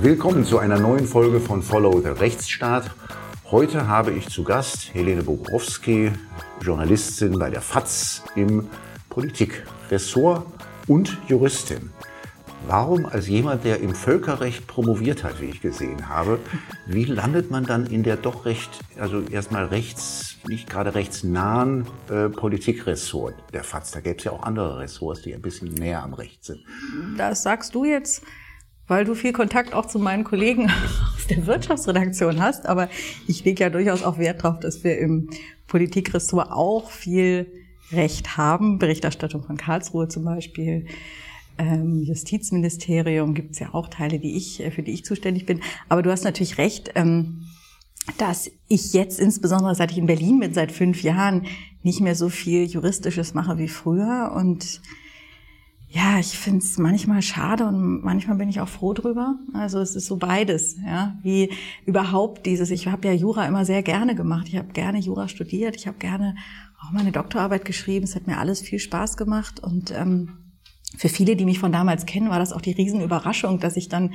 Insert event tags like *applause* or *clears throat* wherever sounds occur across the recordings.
Willkommen zu einer neuen Folge von Follow the Rechtsstaat. Heute habe ich zu Gast Helene Bobrowski, Journalistin bei der FAZ im Politikressort und Juristin. Warum als jemand, der im Völkerrecht promoviert hat, wie ich gesehen habe, wie landet man dann in der doch recht, also erstmal rechts, nicht gerade rechtsnahen äh, Politikressort der FAZ? Da gäbe es ja auch andere Ressorts, die ein bisschen näher am Recht sind. Das sagst du jetzt, weil du viel Kontakt auch zu meinen Kollegen *laughs* aus der Wirtschaftsredaktion hast. Aber ich lege ja durchaus auch Wert darauf, dass wir im Politikressort auch viel Recht haben. Berichterstattung von Karlsruhe zum Beispiel ähm, Justizministerium gibt es ja auch Teile, die ich, äh, für die ich zuständig bin. Aber du hast natürlich recht, ähm, dass ich jetzt insbesondere seit ich in Berlin bin, seit fünf Jahren, nicht mehr so viel Juristisches mache wie früher. Und ja, ich finde es manchmal schade und manchmal bin ich auch froh drüber. Also es ist so beides, ja, wie überhaupt dieses. Ich habe ja Jura immer sehr gerne gemacht. Ich habe gerne Jura studiert. Ich habe gerne auch meine Doktorarbeit geschrieben. Es hat mir alles viel Spaß gemacht und ähm, für viele, die mich von damals kennen, war das auch die Riesenüberraschung, dass ich dann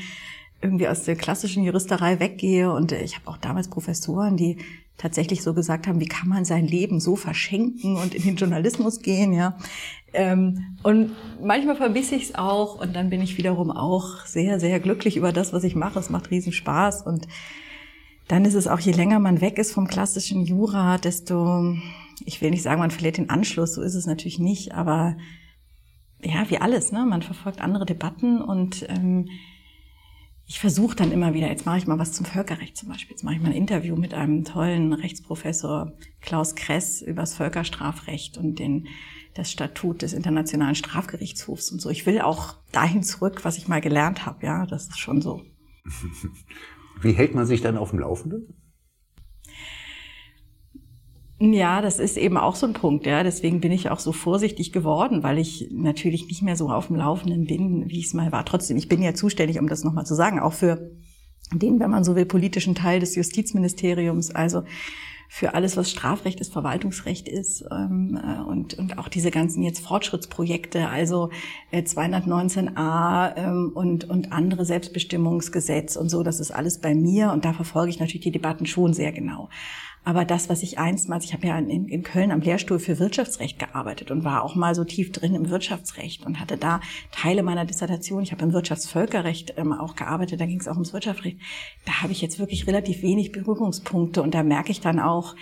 irgendwie aus der klassischen Juristerei weggehe. Und ich habe auch damals Professoren, die tatsächlich so gesagt haben, wie kann man sein Leben so verschenken und in den Journalismus gehen, ja. Ähm, und manchmal vermisse ich es auch und dann bin ich wiederum auch sehr, sehr glücklich über das, was ich mache. Es macht riesen Spaß und dann ist es auch, je länger man weg ist vom klassischen Jura, desto, ich will nicht sagen, man verliert den Anschluss, so ist es natürlich nicht, aber ja, wie alles, ne? Man verfolgt andere Debatten und ähm, ich versuche dann immer wieder, jetzt mache ich mal was zum Völkerrecht zum Beispiel. Jetzt mache ich mal ein Interview mit einem tollen Rechtsprofessor Klaus Kress übers Völkerstrafrecht und den, das Statut des Internationalen Strafgerichtshofs und so. Ich will auch dahin zurück, was ich mal gelernt habe. Ja, das ist schon so. Wie hält man sich dann auf dem Laufenden? Ja, das ist eben auch so ein Punkt, ja. Deswegen bin ich auch so vorsichtig geworden, weil ich natürlich nicht mehr so auf dem Laufenden bin, wie ich es mal war. Trotzdem, ich bin ja zuständig, um das nochmal zu sagen, auch für den, wenn man so will, politischen Teil des Justizministeriums. Also für alles, was Strafrecht ist, Verwaltungsrecht ist ähm, äh, und, und auch diese ganzen jetzt Fortschrittsprojekte, also äh, 219a ähm, und, und andere Selbstbestimmungsgesetz und so, das ist alles bei mir und da verfolge ich natürlich die Debatten schon sehr genau. Aber das, was ich einstmals, ich habe ja in, in Köln am Lehrstuhl für Wirtschaftsrecht gearbeitet und war auch mal so tief drin im Wirtschaftsrecht und hatte da Teile meiner Dissertation. Ich habe im Wirtschaftsvölkerrecht ähm, auch gearbeitet, da ging es auch ums Wirtschaftsrecht. Da habe ich jetzt wirklich relativ wenig Berührungspunkte und da merke ich dann auch,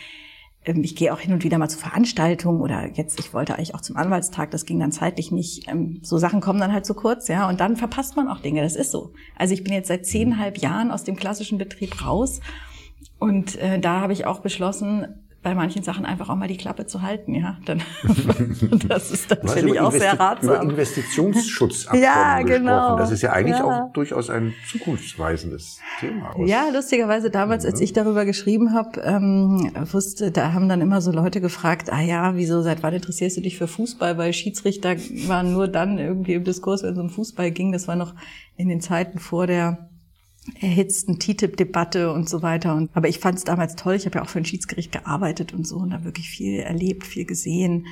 ähm, ich gehe auch hin und wieder mal zu Veranstaltungen oder jetzt, ich wollte eigentlich auch zum Anwaltstag, das ging dann zeitlich nicht. Ähm, so Sachen kommen dann halt zu kurz, ja, und dann verpasst man auch Dinge, das ist so. Also ich bin jetzt seit zehnhalb Jahren aus dem klassischen Betrieb raus und äh, da habe ich auch beschlossen, bei manchen Sachen einfach auch mal die Klappe zu halten, ja. Dann, *laughs* das ist tatsächlich auch sehr ratsam. Über Investitionsschutzabkommen ja, genau. gesprochen. Das ist ja eigentlich ja. auch durchaus ein zukunftsweisendes Thema. Ja, lustigerweise damals, als ich darüber geschrieben habe, ähm, wusste, da haben dann immer so Leute gefragt, ah ja, wieso, seit wann interessierst du dich für Fußball? Weil Schiedsrichter waren nur dann irgendwie im Diskurs, wenn es um Fußball ging. Das war noch in den Zeiten vor der erhitzten TTIP-Debatte und so weiter. Und, aber ich fand es damals toll. Ich habe ja auch für ein Schiedsgericht gearbeitet und so und da wirklich viel erlebt, viel gesehen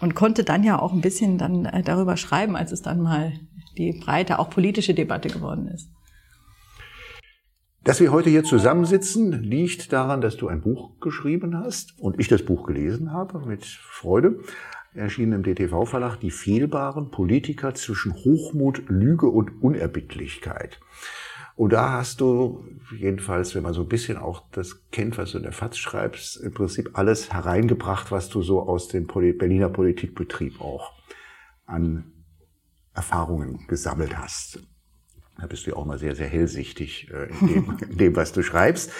und konnte dann ja auch ein bisschen dann äh, darüber schreiben, als es dann mal die breite, auch politische Debatte geworden ist. Dass wir heute hier zusammensitzen, liegt daran, dass du ein Buch geschrieben hast und ich das Buch gelesen habe mit Freude. Erschienen im DTV-Verlag Die fehlbaren Politiker zwischen Hochmut, Lüge und Unerbittlichkeit. Und da hast du, jedenfalls, wenn man so ein bisschen auch das kennt, was du in der FAZ schreibst, im Prinzip alles hereingebracht, was du so aus dem Berliner Politikbetrieb auch an Erfahrungen gesammelt hast. Da bist du ja auch mal sehr, sehr hellsichtig äh, in, dem, *laughs* in dem, was du schreibst.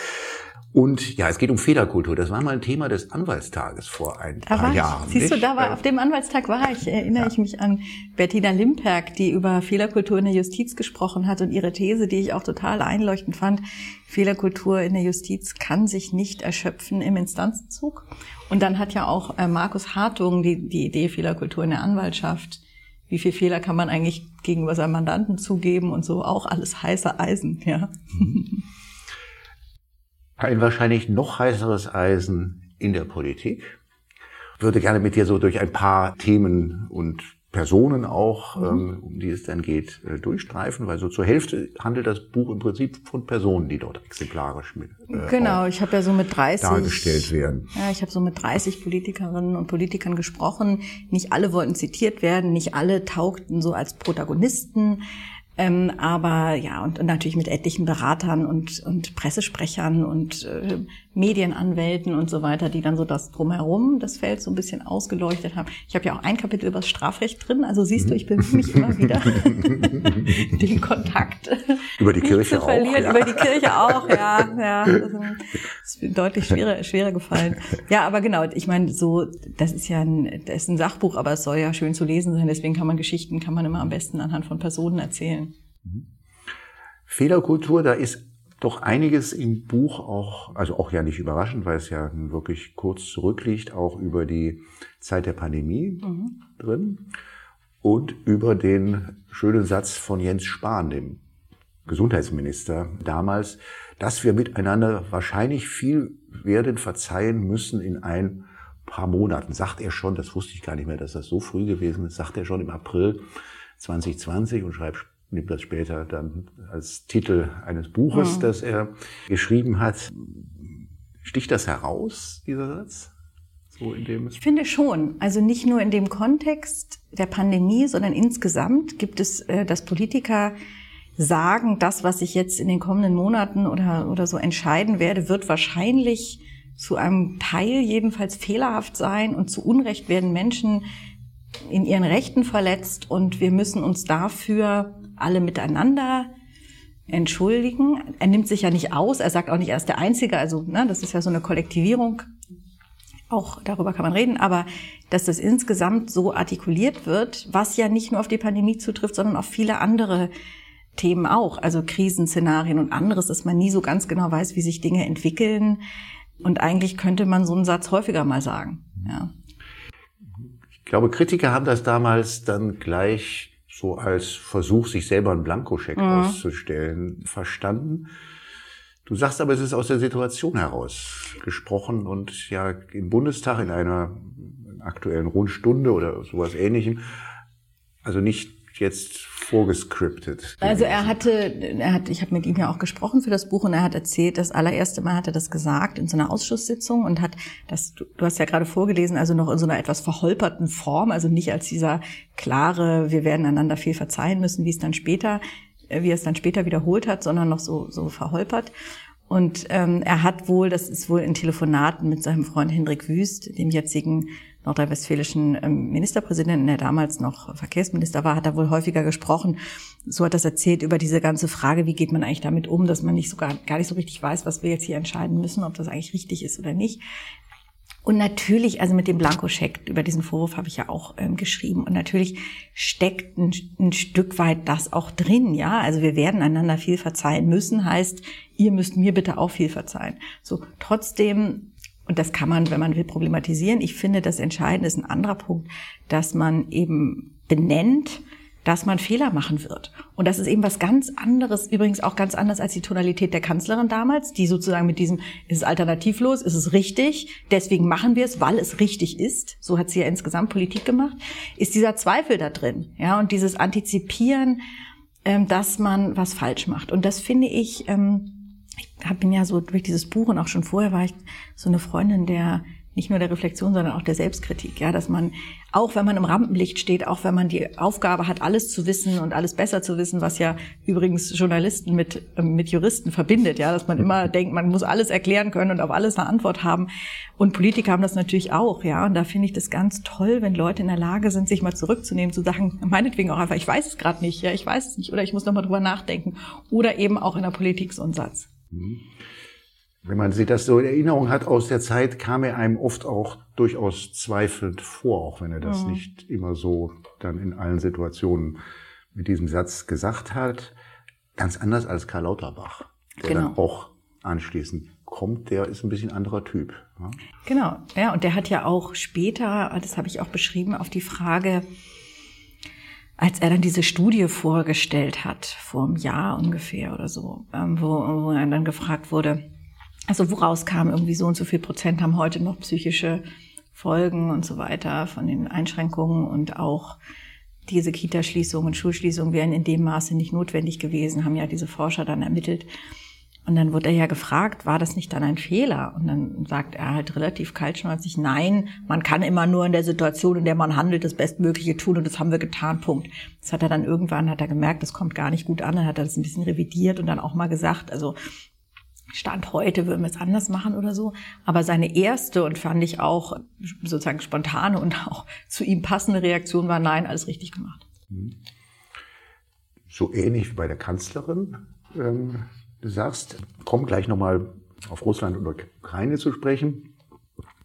Und ja, es geht um Fehlerkultur. Das war mal ein Thema des Anwaltstages vor ein da paar Jahren. Siehst nicht? du, da war, auf dem Anwaltstag war ich, erinnere ja. ich mich an Bettina Limperk, die über Fehlerkultur in der Justiz gesprochen hat und ihre These, die ich auch total einleuchtend fand. Fehlerkultur in der Justiz kann sich nicht erschöpfen im Instanzenzug. Und dann hat ja auch äh, Markus Hartung die, die Idee Fehlerkultur in der Anwaltschaft. Wie viel Fehler kann man eigentlich gegenüber seinem Mandanten zugeben und so auch alles heiße Eisen, ja. Ein wahrscheinlich noch heißeres Eisen in der Politik. Würde gerne mit dir so durch ein paar Themen und Personen auch, mhm. ähm, um die es dann geht, äh, durchstreifen, weil so zur Hälfte handelt das Buch im Prinzip von Personen, die dort exemplarisch mit äh, genau. Ich habe ja so mit 30 dargestellt werden. Ja, ich habe so mit 30 Politikerinnen und Politikern gesprochen. Nicht alle wollten zitiert werden, nicht alle taugten so als Protagonisten. Ähm, aber ja, und, und, natürlich mit etlichen Beratern und, und Pressesprechern und äh, Medienanwälten und so weiter, die dann so das drumherum, das Feld so ein bisschen ausgeleuchtet haben. Ich habe ja auch ein Kapitel über das Strafrecht drin, also siehst du, ich bemühe mich immer wieder, *laughs* den Kontakt über die Kirche zu verlieren. Auch, ja. Über die Kirche auch, ja, ja. *laughs* Das ist deutlich schwerer, schwerer gefallen. Ja, aber genau, ich meine, so, das ist ja ein, das ist ein Sachbuch, aber es soll ja schön zu lesen sein, deswegen kann man Geschichten, kann man immer am besten anhand von Personen erzählen. Mhm. Fehlerkultur, da ist doch einiges im Buch auch, also auch ja nicht überraschend, weil es ja wirklich kurz zurückliegt, auch über die Zeit der Pandemie mhm. drin und über den schönen Satz von Jens Spahn, dem Gesundheitsminister damals, dass wir miteinander wahrscheinlich viel werden verzeihen müssen in ein paar Monaten. Sagt er schon, das wusste ich gar nicht mehr, dass das so früh gewesen ist, sagt er schon im April 2020 und schreibt nimmt das später dann als Titel eines Buches, mhm. das er geschrieben hat. Sticht das heraus, dieser Satz? So in dem ich finde schon. Also nicht nur in dem Kontext der Pandemie, sondern insgesamt gibt es, äh, dass Politiker sagen, das, was ich jetzt in den kommenden Monaten oder, oder so entscheiden werde, wird wahrscheinlich zu einem Teil jedenfalls fehlerhaft sein und zu Unrecht werden Menschen in ihren Rechten verletzt und wir müssen uns dafür alle miteinander entschuldigen. Er nimmt sich ja nicht aus, er sagt auch nicht, er ist der Einzige, also ne, das ist ja so eine Kollektivierung. Auch darüber kann man reden, aber dass das insgesamt so artikuliert wird, was ja nicht nur auf die Pandemie zutrifft, sondern auf viele andere Themen auch, also Krisenszenarien und anderes, dass man nie so ganz genau weiß, wie sich Dinge entwickeln. Und eigentlich könnte man so einen Satz häufiger mal sagen. Ja. Ich glaube, Kritiker haben das damals dann gleich so als Versuch, sich selber einen Blankoscheck mhm. auszustellen, verstanden. Du sagst aber, es ist aus der Situation heraus gesprochen und ja im Bundestag in einer aktuellen Rundstunde oder sowas ähnlichem, also nicht jetzt vorgescriptet. Also er hatte, er hat, ich habe mit ihm ja auch gesprochen für das Buch und er hat erzählt, das allererste Mal hat er das gesagt in so einer Ausschusssitzung und hat das, du, hast ja gerade vorgelesen, also noch in so einer etwas verholperten Form, also nicht als dieser klare, wir werden einander viel verzeihen müssen, wie es dann später, äh, wie er es dann später wiederholt hat, sondern noch so, so verholpert. Und ähm, er hat wohl, das ist wohl in Telefonaten mit seinem Freund Hendrik Wüst, dem jetzigen nordrhein-westfälischen ähm, Ministerpräsidenten, der damals noch Verkehrsminister war, hat er wohl häufiger gesprochen. So hat das erzählt über diese ganze Frage, wie geht man eigentlich damit um, dass man nicht so gar, gar nicht so richtig weiß, was wir jetzt hier entscheiden müssen, ob das eigentlich richtig ist oder nicht. Und natürlich, also mit dem Blankoscheck, über diesen Vorwurf habe ich ja auch ähm, geschrieben. Und natürlich steckt ein, ein, Stück weit das auch drin, ja. Also wir werden einander viel verzeihen müssen, heißt, ihr müsst mir bitte auch viel verzeihen. So, trotzdem und das kann man, wenn man will, problematisieren. Ich finde, das Entscheidende ist ein anderer Punkt, dass man eben benennt, dass man Fehler machen wird. Und das ist eben was ganz anderes, übrigens auch ganz anders als die Tonalität der Kanzlerin damals, die sozusagen mit diesem, ist es alternativlos, ist es richtig, deswegen machen wir es, weil es richtig ist, so hat sie ja insgesamt Politik gemacht, ist dieser Zweifel da drin, ja, und dieses Antizipieren, ähm, dass man was falsch macht. Und das finde ich, ähm, ich bin ja so durch dieses Buch und auch schon vorher war ich so eine Freundin der nicht nur der Reflexion, sondern auch der Selbstkritik, ja, dass man auch wenn man im Rampenlicht steht, auch wenn man die Aufgabe hat, alles zu wissen und alles besser zu wissen, was ja übrigens Journalisten mit ähm, mit Juristen verbindet, ja, dass man immer denkt, man muss alles erklären können und auf alles eine Antwort haben. Und Politiker haben das natürlich auch, ja, und da finde ich das ganz toll, wenn Leute in der Lage sind, sich mal zurückzunehmen, zu sagen, meinetwegen auch einfach, ich weiß es gerade nicht, ja, ich weiß es nicht oder ich muss noch mal drüber nachdenken oder eben auch in der Politik so ein Satz. Mhm. Wenn man sich das so in Erinnerung hat aus der Zeit, kam er einem oft auch durchaus zweifelnd vor, auch wenn er das mhm. nicht immer so dann in allen Situationen mit diesem Satz gesagt hat. Ganz anders als Karl Lauterbach, der genau. dann auch anschließend kommt, der ist ein bisschen anderer Typ. Ja? Genau, ja, und der hat ja auch später, das habe ich auch beschrieben, auf die Frage, als er dann diese Studie vorgestellt hat, vor einem Jahr ungefähr oder so, ähm, wo, wo er dann gefragt wurde, also woraus kam irgendwie so und so viel Prozent haben heute noch psychische Folgen und so weiter von den Einschränkungen und auch diese Kitaschließungen, Schulschließungen wären in dem Maße nicht notwendig gewesen, haben ja diese Forscher dann ermittelt. Und dann wurde er ja gefragt, war das nicht dann ein Fehler? Und dann sagt er halt relativ kaltschnäuzig, nein, man kann immer nur in der Situation, in der man handelt, das Bestmögliche tun und das haben wir getan, Punkt. Das hat er dann irgendwann, hat er gemerkt, das kommt gar nicht gut an, dann hat er das ein bisschen revidiert und dann auch mal gesagt, also Stand heute würden wir es anders machen oder so. Aber seine erste und fand ich auch sozusagen spontane und auch zu ihm passende Reaktion war, nein, alles richtig gemacht. So ähnlich wie bei der Kanzlerin. Ähm Du sagst, komm gleich nochmal auf Russland und Ukraine zu sprechen.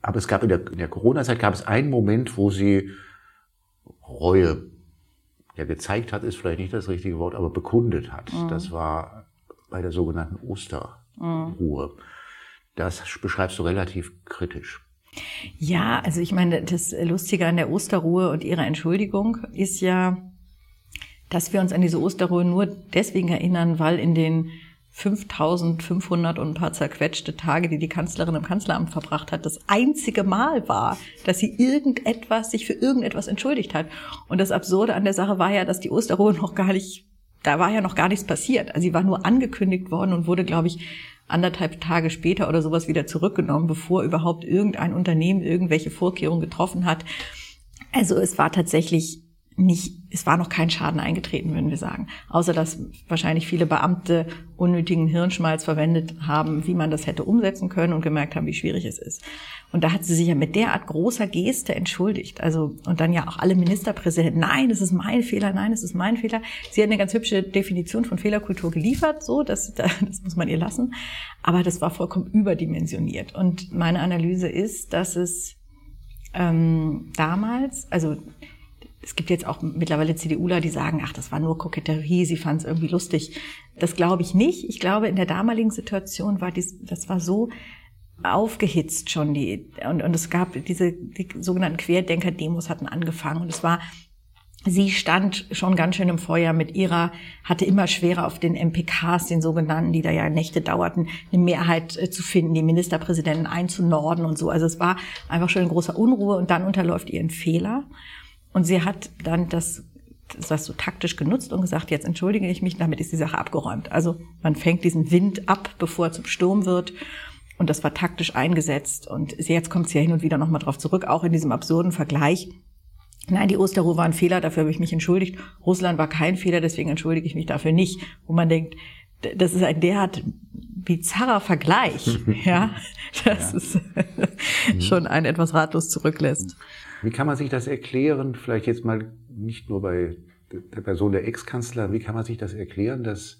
Aber es gab in der, in der Corona-Zeit gab es einen Moment, wo sie Reue ja gezeigt hat, ist vielleicht nicht das richtige Wort, aber bekundet hat. Mhm. Das war bei der sogenannten Osterruhe. Mhm. Das beschreibst du relativ kritisch. Ja, also ich meine, das Lustige an der Osterruhe und ihrer Entschuldigung ist ja, dass wir uns an diese Osterruhe nur deswegen erinnern, weil in den 5500 und ein paar zerquetschte Tage, die die Kanzlerin im Kanzleramt verbracht hat, das einzige Mal war, dass sie irgendetwas, sich für irgendetwas entschuldigt hat. Und das Absurde an der Sache war ja, dass die Osterruhe noch gar nicht, da war ja noch gar nichts passiert. Also sie war nur angekündigt worden und wurde, glaube ich, anderthalb Tage später oder sowas wieder zurückgenommen, bevor überhaupt irgendein Unternehmen irgendwelche Vorkehrungen getroffen hat. Also es war tatsächlich nicht, es war noch kein Schaden eingetreten, würden wir sagen. Außer dass wahrscheinlich viele Beamte unnötigen Hirnschmalz verwendet haben, wie man das hätte umsetzen können und gemerkt haben, wie schwierig es ist. Und da hat sie sich ja mit derart großer Geste entschuldigt. Also, und dann ja auch alle Ministerpräsidenten, nein, es ist mein Fehler, nein, es ist mein Fehler. Sie hat eine ganz hübsche Definition von Fehlerkultur geliefert, so, das, *laughs* das muss man ihr lassen. Aber das war vollkommen überdimensioniert. Und meine Analyse ist, dass es ähm, damals, also es gibt jetzt auch mittlerweile CDUler, die sagen, ach, das war nur Koketterie, sie fand es irgendwie lustig. Das glaube ich nicht. Ich glaube, in der damaligen Situation war dies, das war so aufgehitzt schon die und, und es gab diese die sogenannten Querdenker-Demos hatten angefangen und es war Sie stand schon ganz schön im Feuer mit ihrer, hatte immer schwerer auf den MPKs, den sogenannten, die da ja Nächte dauerten, eine Mehrheit äh, zu finden, die Ministerpräsidenten einzunorden und so. Also es war einfach schon in großer Unruhe und dann unterläuft ihr ein Fehler. Und sie hat dann das, das so taktisch genutzt und gesagt, jetzt entschuldige ich mich, damit ist die Sache abgeräumt. Also man fängt diesen Wind ab, bevor er zum Sturm wird. Und das war taktisch eingesetzt. Und jetzt kommt sie ja hin und wieder nochmal drauf zurück, auch in diesem absurden Vergleich. Nein, die Osterruhe war ein Fehler, dafür habe ich mich entschuldigt. Russland war kein Fehler, deswegen entschuldige ich mich dafür nicht. Wo man denkt, das ist ein derart bizarrer Vergleich, *laughs* ja, dass ja. es *laughs* schon einen etwas ratlos zurücklässt. Wie kann man sich das erklären? Vielleicht jetzt mal nicht nur bei der Person der Ex-Kanzler. Wie kann man sich das erklären, dass,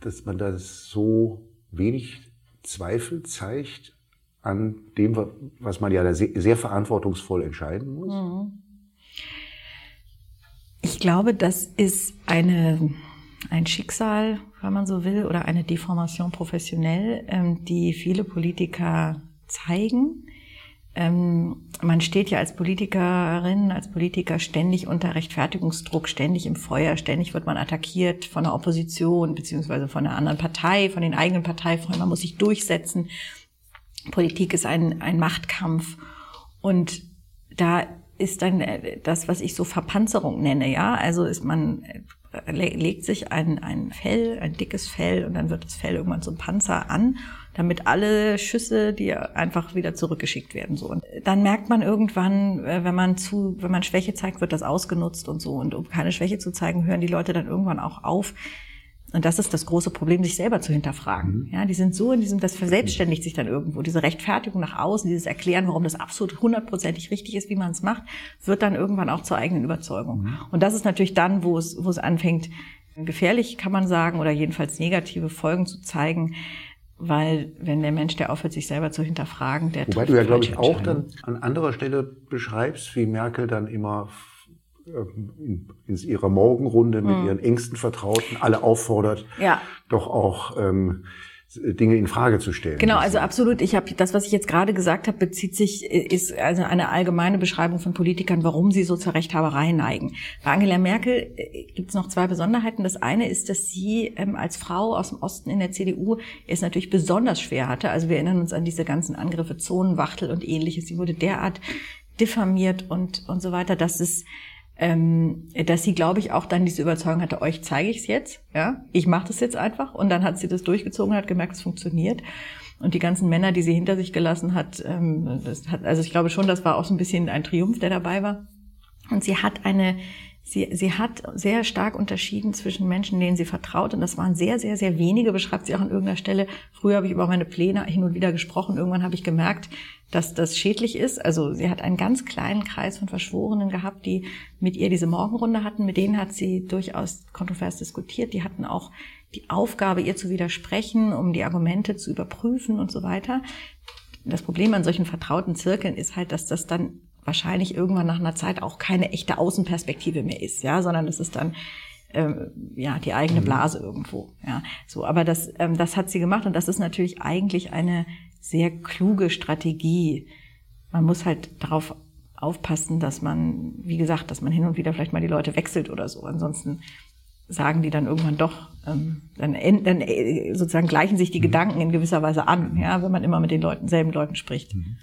dass man das so wenig Zweifel zeigt an dem, was man ja sehr, sehr verantwortungsvoll entscheiden muss? Mhm. Ich glaube, das ist eine, ein Schicksal, wenn man so will, oder eine Deformation professionell, ähm, die viele Politiker zeigen ähm, man steht ja als Politikerin, als Politiker ständig unter Rechtfertigungsdruck, ständig im Feuer, ständig wird man attackiert von der Opposition beziehungsweise von einer anderen Partei, von den eigenen Parteifreunden. Man muss sich durchsetzen. Politik ist ein, ein Machtkampf und da ist dann äh, das, was ich so Verpanzerung nenne, ja. Also ist man äh, legt sich ein, ein Fell, ein dickes Fell und dann wird das Fell irgendwann zum Panzer an damit alle Schüsse, die einfach wieder zurückgeschickt werden, so. Und dann merkt man irgendwann, äh, wenn man zu, wenn man Schwäche zeigt, wird das ausgenutzt und so. Und um keine Schwäche zu zeigen, hören die Leute dann irgendwann auch auf. Und das ist das große Problem, sich selber zu hinterfragen. Mhm. Ja, die sind so in diesem, das verselbstständigt sich dann irgendwo. Diese Rechtfertigung nach außen, dieses Erklären, warum das absolut hundertprozentig richtig ist, wie man es macht, wird dann irgendwann auch zur eigenen Überzeugung. Mhm. Und das ist natürlich dann, wo es, wo es anfängt, gefährlich kann man sagen, oder jedenfalls negative Folgen zu zeigen, weil wenn der Mensch, der aufhört, sich selber zu hinterfragen, der Wobei du ja, glaube ich, auch dann an anderer Stelle beschreibst, wie Merkel dann immer in, in ihrer Morgenrunde mit hm. ihren engsten Vertrauten alle auffordert, ja. doch auch ähm, Dinge in Frage zu stellen. Genau, also absolut. Ich habe das, was ich jetzt gerade gesagt habe, bezieht sich ist also eine allgemeine Beschreibung von Politikern, warum sie so zur Rechthaberei neigen. Bei Angela Merkel äh, gibt es noch zwei Besonderheiten. Das eine ist, dass sie ähm, als Frau aus dem Osten in der CDU es natürlich besonders schwer hatte. Also wir erinnern uns an diese ganzen Angriffe, Zonenwachtel und ähnliches. Sie wurde derart diffamiert und und so weiter, dass es ähm, dass sie, glaube ich, auch dann diese Überzeugung hatte, euch zeige ich es jetzt, ja, ich mache das jetzt einfach und dann hat sie das durchgezogen und hat gemerkt, es funktioniert. Und die ganzen Männer, die sie hinter sich gelassen hat, ähm, das hat, also ich glaube schon, das war auch so ein bisschen ein Triumph, der dabei war. Und sie hat eine Sie, sie hat sehr stark unterschieden zwischen Menschen, denen sie vertraut. Und das waren sehr, sehr, sehr wenige, beschreibt sie auch an irgendeiner Stelle. Früher habe ich über meine Pläne hin und wieder gesprochen. Irgendwann habe ich gemerkt, dass das schädlich ist. Also sie hat einen ganz kleinen Kreis von Verschworenen gehabt, die mit ihr diese Morgenrunde hatten. Mit denen hat sie durchaus kontrovers diskutiert. Die hatten auch die Aufgabe, ihr zu widersprechen, um die Argumente zu überprüfen und so weiter. Das Problem an solchen vertrauten Zirkeln ist halt, dass das dann wahrscheinlich irgendwann nach einer Zeit auch keine echte Außenperspektive mehr ist, ja, sondern es ist dann ähm, ja die eigene mhm. Blase irgendwo, ja. So, aber das ähm, das hat sie gemacht und das ist natürlich eigentlich eine sehr kluge Strategie. Man muss halt darauf aufpassen, dass man, wie gesagt, dass man hin und wieder vielleicht mal die Leute wechselt oder so. Ansonsten sagen die dann irgendwann doch, ähm, dann, dann äh, sozusagen gleichen sich die mhm. Gedanken in gewisser Weise an, ja, wenn man immer mit den Leuten, selben Leuten spricht. Mhm.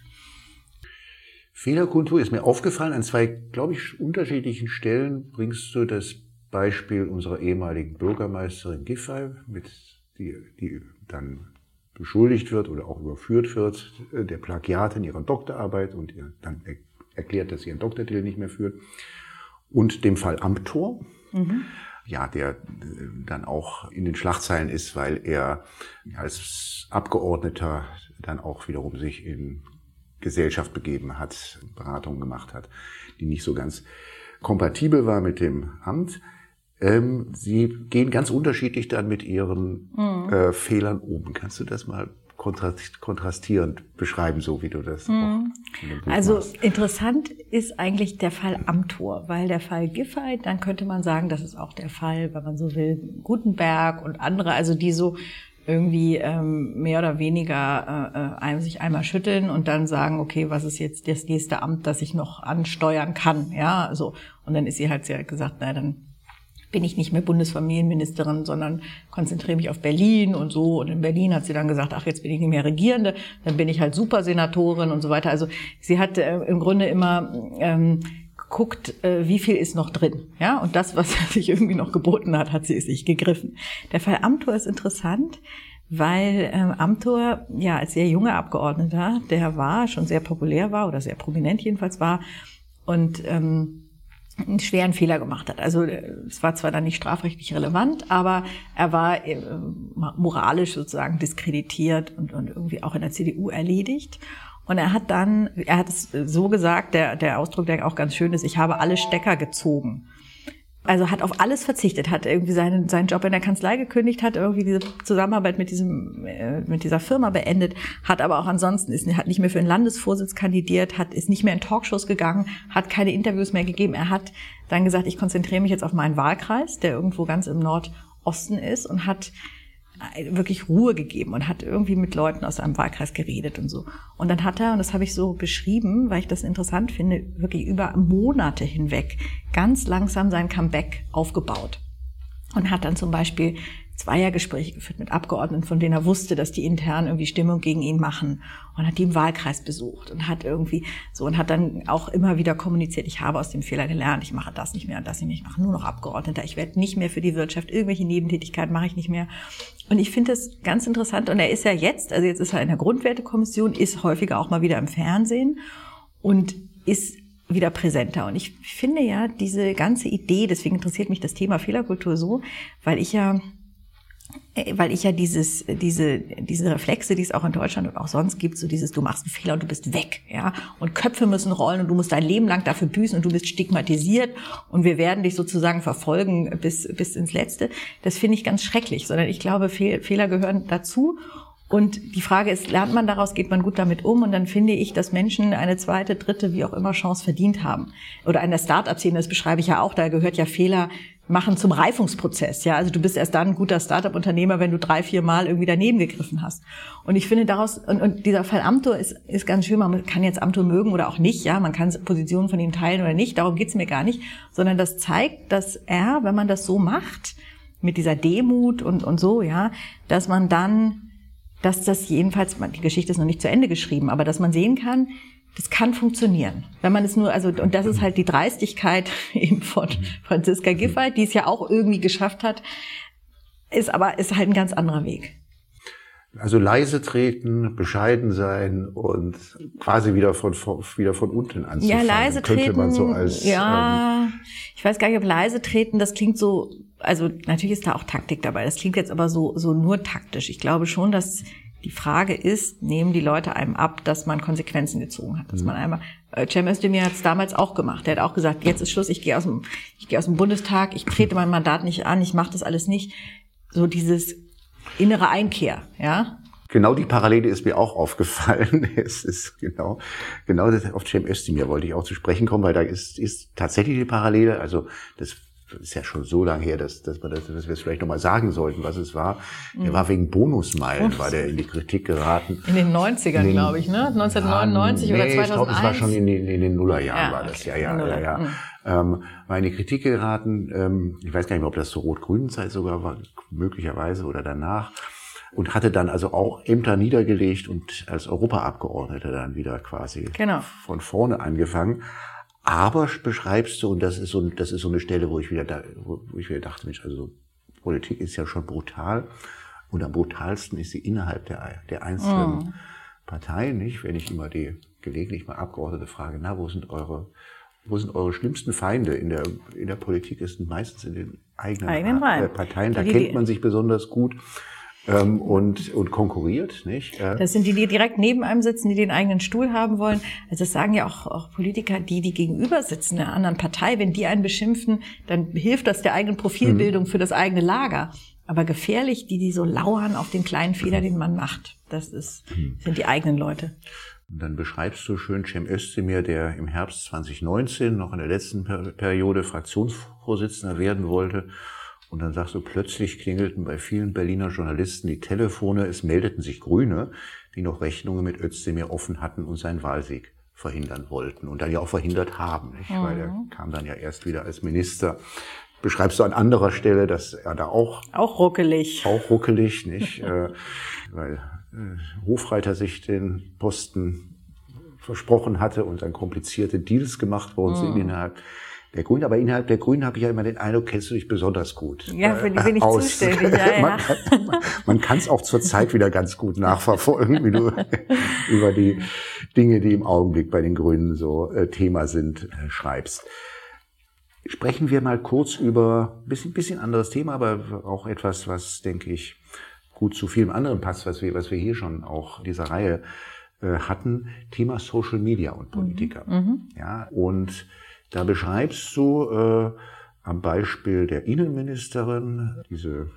Fehlerkultur ist mir aufgefallen. An zwei, glaube ich, unterschiedlichen Stellen bringst du das Beispiel unserer ehemaligen Bürgermeisterin Giffey, mit, die, die dann beschuldigt wird oder auch überführt wird, äh, der Plagiat in ihrer Doktorarbeit und ihr dann erklärt, dass sie ihren Doktortitel nicht mehr führt. Und dem Fall Amtor, mhm. ja, der äh, dann auch in den Schlagzeilen ist, weil er als Abgeordneter dann auch wiederum sich in Gesellschaft begeben hat, Beratungen gemacht hat, die nicht so ganz kompatibel war mit dem Amt. Ähm, sie gehen ganz unterschiedlich dann mit ihren mhm. äh, Fehlern um. Kannst du das mal kontrastierend beschreiben, so wie du das mhm. Also machst. interessant ist eigentlich der Fall Amtor, weil der Fall Giffey, dann könnte man sagen, das ist auch der Fall, wenn man so will, Gutenberg und andere, also die so irgendwie ähm, mehr oder weniger äh, äh, sich einmal schütteln und dann sagen, okay, was ist jetzt das nächste Amt, das ich noch ansteuern kann, ja, so und dann ist sie halt, sie hat gesagt, na dann bin ich nicht mehr Bundesfamilienministerin, sondern konzentriere mich auf Berlin und so. Und in Berlin hat sie dann gesagt, ach, jetzt bin ich nicht mehr Regierende, dann bin ich halt Supersenatorin und so weiter. Also sie hat äh, im Grunde immer ähm, guckt, äh, wie viel ist noch drin. Ja, und das, was sich irgendwie noch geboten hat, hat sie sich gegriffen. Der Fall Amtor ist interessant, weil ähm, Amtor ja als sehr junger Abgeordneter, der war, schon sehr populär war oder sehr prominent jedenfalls war und ähm, einen schweren Fehler gemacht hat. Also äh, es war zwar dann nicht strafrechtlich relevant, aber er war äh, moralisch sozusagen diskreditiert und, und irgendwie auch in der CDU erledigt. Und er hat dann, er hat es so gesagt, der, der Ausdruck, der auch ganz schön ist, ich habe alle Stecker gezogen. Also hat auf alles verzichtet, hat irgendwie seinen, seinen Job in der Kanzlei gekündigt, hat irgendwie diese Zusammenarbeit mit diesem, äh, mit dieser Firma beendet, hat aber auch ansonsten, ist, hat nicht mehr für den Landesvorsitz kandidiert, hat, ist nicht mehr in Talkshows gegangen, hat keine Interviews mehr gegeben. Er hat dann gesagt, ich konzentriere mich jetzt auf meinen Wahlkreis, der irgendwo ganz im Nordosten ist und hat wirklich Ruhe gegeben und hat irgendwie mit Leuten aus seinem Wahlkreis geredet und so. Und dann hat er, und das habe ich so beschrieben, weil ich das interessant finde, wirklich über Monate hinweg ganz langsam sein Comeback aufgebaut. Und hat dann zum Beispiel Zweiergespräche geführt mit Abgeordneten, von denen er wusste, dass die intern irgendwie Stimmung gegen ihn machen und hat die im Wahlkreis besucht und hat irgendwie so und hat dann auch immer wieder kommuniziert, ich habe aus dem Fehler gelernt, ich mache das nicht mehr und das nicht mehr, ich mache nur noch Abgeordneter, ich werde nicht mehr für die Wirtschaft, irgendwelche Nebentätigkeiten mache ich nicht mehr. Und ich finde das ganz interessant und er ist ja jetzt, also jetzt ist er in der Grundwertekommission, ist häufiger auch mal wieder im Fernsehen und ist wieder präsenter. Und ich finde ja diese ganze Idee, deswegen interessiert mich das Thema Fehlerkultur so, weil ich ja weil ich ja dieses, diese, diese Reflexe, die es auch in Deutschland und auch sonst gibt, so dieses, du machst einen Fehler und du bist weg, ja, und Köpfe müssen rollen und du musst dein Leben lang dafür büßen und du bist stigmatisiert und wir werden dich sozusagen verfolgen bis, bis ins Letzte. Das finde ich ganz schrecklich, sondern ich glaube, Fehler gehören dazu und die Frage ist, lernt man daraus, geht man gut damit um? Und dann finde ich, dass Menschen eine zweite, dritte, wie auch immer Chance verdient haben. Oder in der Start-up-Szene, das beschreibe ich ja auch, da gehört ja Fehler machen zum Reifungsprozess. Ja, also du bist erst dann ein guter Startup-Unternehmer, wenn du drei, vier Mal irgendwie daneben gegriffen hast. Und ich finde daraus, und, und dieser Fall Amtor ist, ist ganz schön, man kann jetzt Amtor mögen oder auch nicht, ja, man kann Positionen von ihm teilen oder nicht, darum geht's mir gar nicht, sondern das zeigt, dass er, wenn man das so macht, mit dieser Demut und, und so, ja, dass man dann, dass das jedenfalls, die Geschichte ist noch nicht zu Ende geschrieben, aber dass man sehen kann, das kann funktionieren. Wenn man es nur, also, und das ist halt die Dreistigkeit *laughs* eben von Franziska Giffey, die es ja auch irgendwie geschafft hat, ist aber, ist halt ein ganz anderer Weg. Also leise treten, bescheiden sein und quasi wieder von, wieder von unten anzufangen. Ja, leise könnte treten. Man so als, ja, ähm, ich weiß gar nicht, ob leise treten, das klingt so, also natürlich ist da auch Taktik dabei. Das klingt jetzt aber so, so nur taktisch. Ich glaube schon, dass die Frage ist, nehmen die Leute einem ab, dass man Konsequenzen gezogen hat, dass mhm. man einmal äh, Cem Özdemir hat es damals auch gemacht. Der hat auch gesagt, jetzt ist Schluss, ich gehe aus dem ich gehe aus dem Bundestag, ich trete mein Mandat nicht an, ich mache das alles nicht. So dieses innere Einkehr, ja? Genau die Parallele ist mir auch aufgefallen. *laughs* Es ist genau, genau das, auf Cem Özdemir wollte ich auch zu sprechen kommen, weil da ist, ist tatsächlich die Parallele. Also das ist ja schon so lange her, dass, dass, wir, das, dass wir es vielleicht nochmal sagen sollten, was es war. Mhm. Er war wegen Bonusmeilen, Bonus. war der in die Kritik geraten. In den 90ern, glaube ich, ne? 1999 ja, nee, oder 2001? Ich glaube, es war schon in, den, in den Nullerjahren ja, war das. Okay. Ja, ja, ja, ja. Mhm. Ähm, war in die Kritik geraten. Ähm, ich weiß gar nicht mehr, ob das zur rot-grünen Zeit sogar war, möglicherweise oder danach und hatte dann also auch Ämter niedergelegt und als Europaabgeordneter dann wieder quasi genau. von vorne angefangen. Aber beschreibst du, und das ist so, das ist so eine Stelle, wo ich wieder, da, wo ich wieder dachte, Mensch, also Politik ist ja schon brutal. Und am brutalsten ist sie innerhalb der, der einzelnen mm. Parteien, nicht? Wenn ich immer die gelegentlich mal Abgeordnete frage, na, wo sind eure, wo sind eure schlimmsten Feinde in der, in der Politik? ist meistens in den eigenen, eigenen Parteien. Da kennt man sich besonders gut ähm, und, und konkurriert, nicht? Äh, das sind die, die direkt neben einem sitzen, die den eigenen Stuhl haben wollen. Also das sagen ja auch, auch Politiker, die, die gegenüber sitzen, einer anderen Partei, wenn die einen beschimpfen, dann hilft das der eigenen Profilbildung mhm. für das eigene Lager. Aber gefährlich, die, die so lauern auf den kleinen Fehler, den man macht. Das ist, mhm. sind die eigenen Leute. Und dann beschreibst du schön Cem Özdemir, der im Herbst 2019 noch in der letzten Periode Fraktionsvorsitzender werden wollte und dann sagst du, plötzlich klingelten bei vielen Berliner Journalisten die Telefone, es meldeten sich Grüne, die noch Rechnungen mit Özdemir offen hatten und seinen Wahlsieg verhindern wollten und dann ja auch verhindert haben, nicht? Mhm. weil er kam dann ja erst wieder als Minister. Beschreibst du an anderer Stelle, dass er da auch auch ruckelig, auch ruckelig, nicht, *laughs* äh, weil äh, Hofreiter sich den Posten versprochen hatte und dann komplizierte Deals gemacht worden sind mhm. innerhalb der Grünen, aber innerhalb der Grünen habe ich ja immer den Eindruck, kennst du dich besonders gut. Ja, für die bin ich aus. zuständig. Ja, ja. man kann es auch zur Zeit wieder ganz gut nachverfolgen, wie du *laughs* über die Dinge, die im Augenblick bei den Grünen so äh, Thema sind, äh, schreibst. Sprechen wir mal kurz über ein bisschen, bisschen anderes Thema, aber auch etwas, was, denke ich, gut zu vielem anderen passt, was wir, was wir hier schon auch in dieser Reihe äh, hatten. Thema Social Media und Politiker. Mhm. mhm. Ja, und da beschreibst du äh, am Beispiel der Innenministerin, diese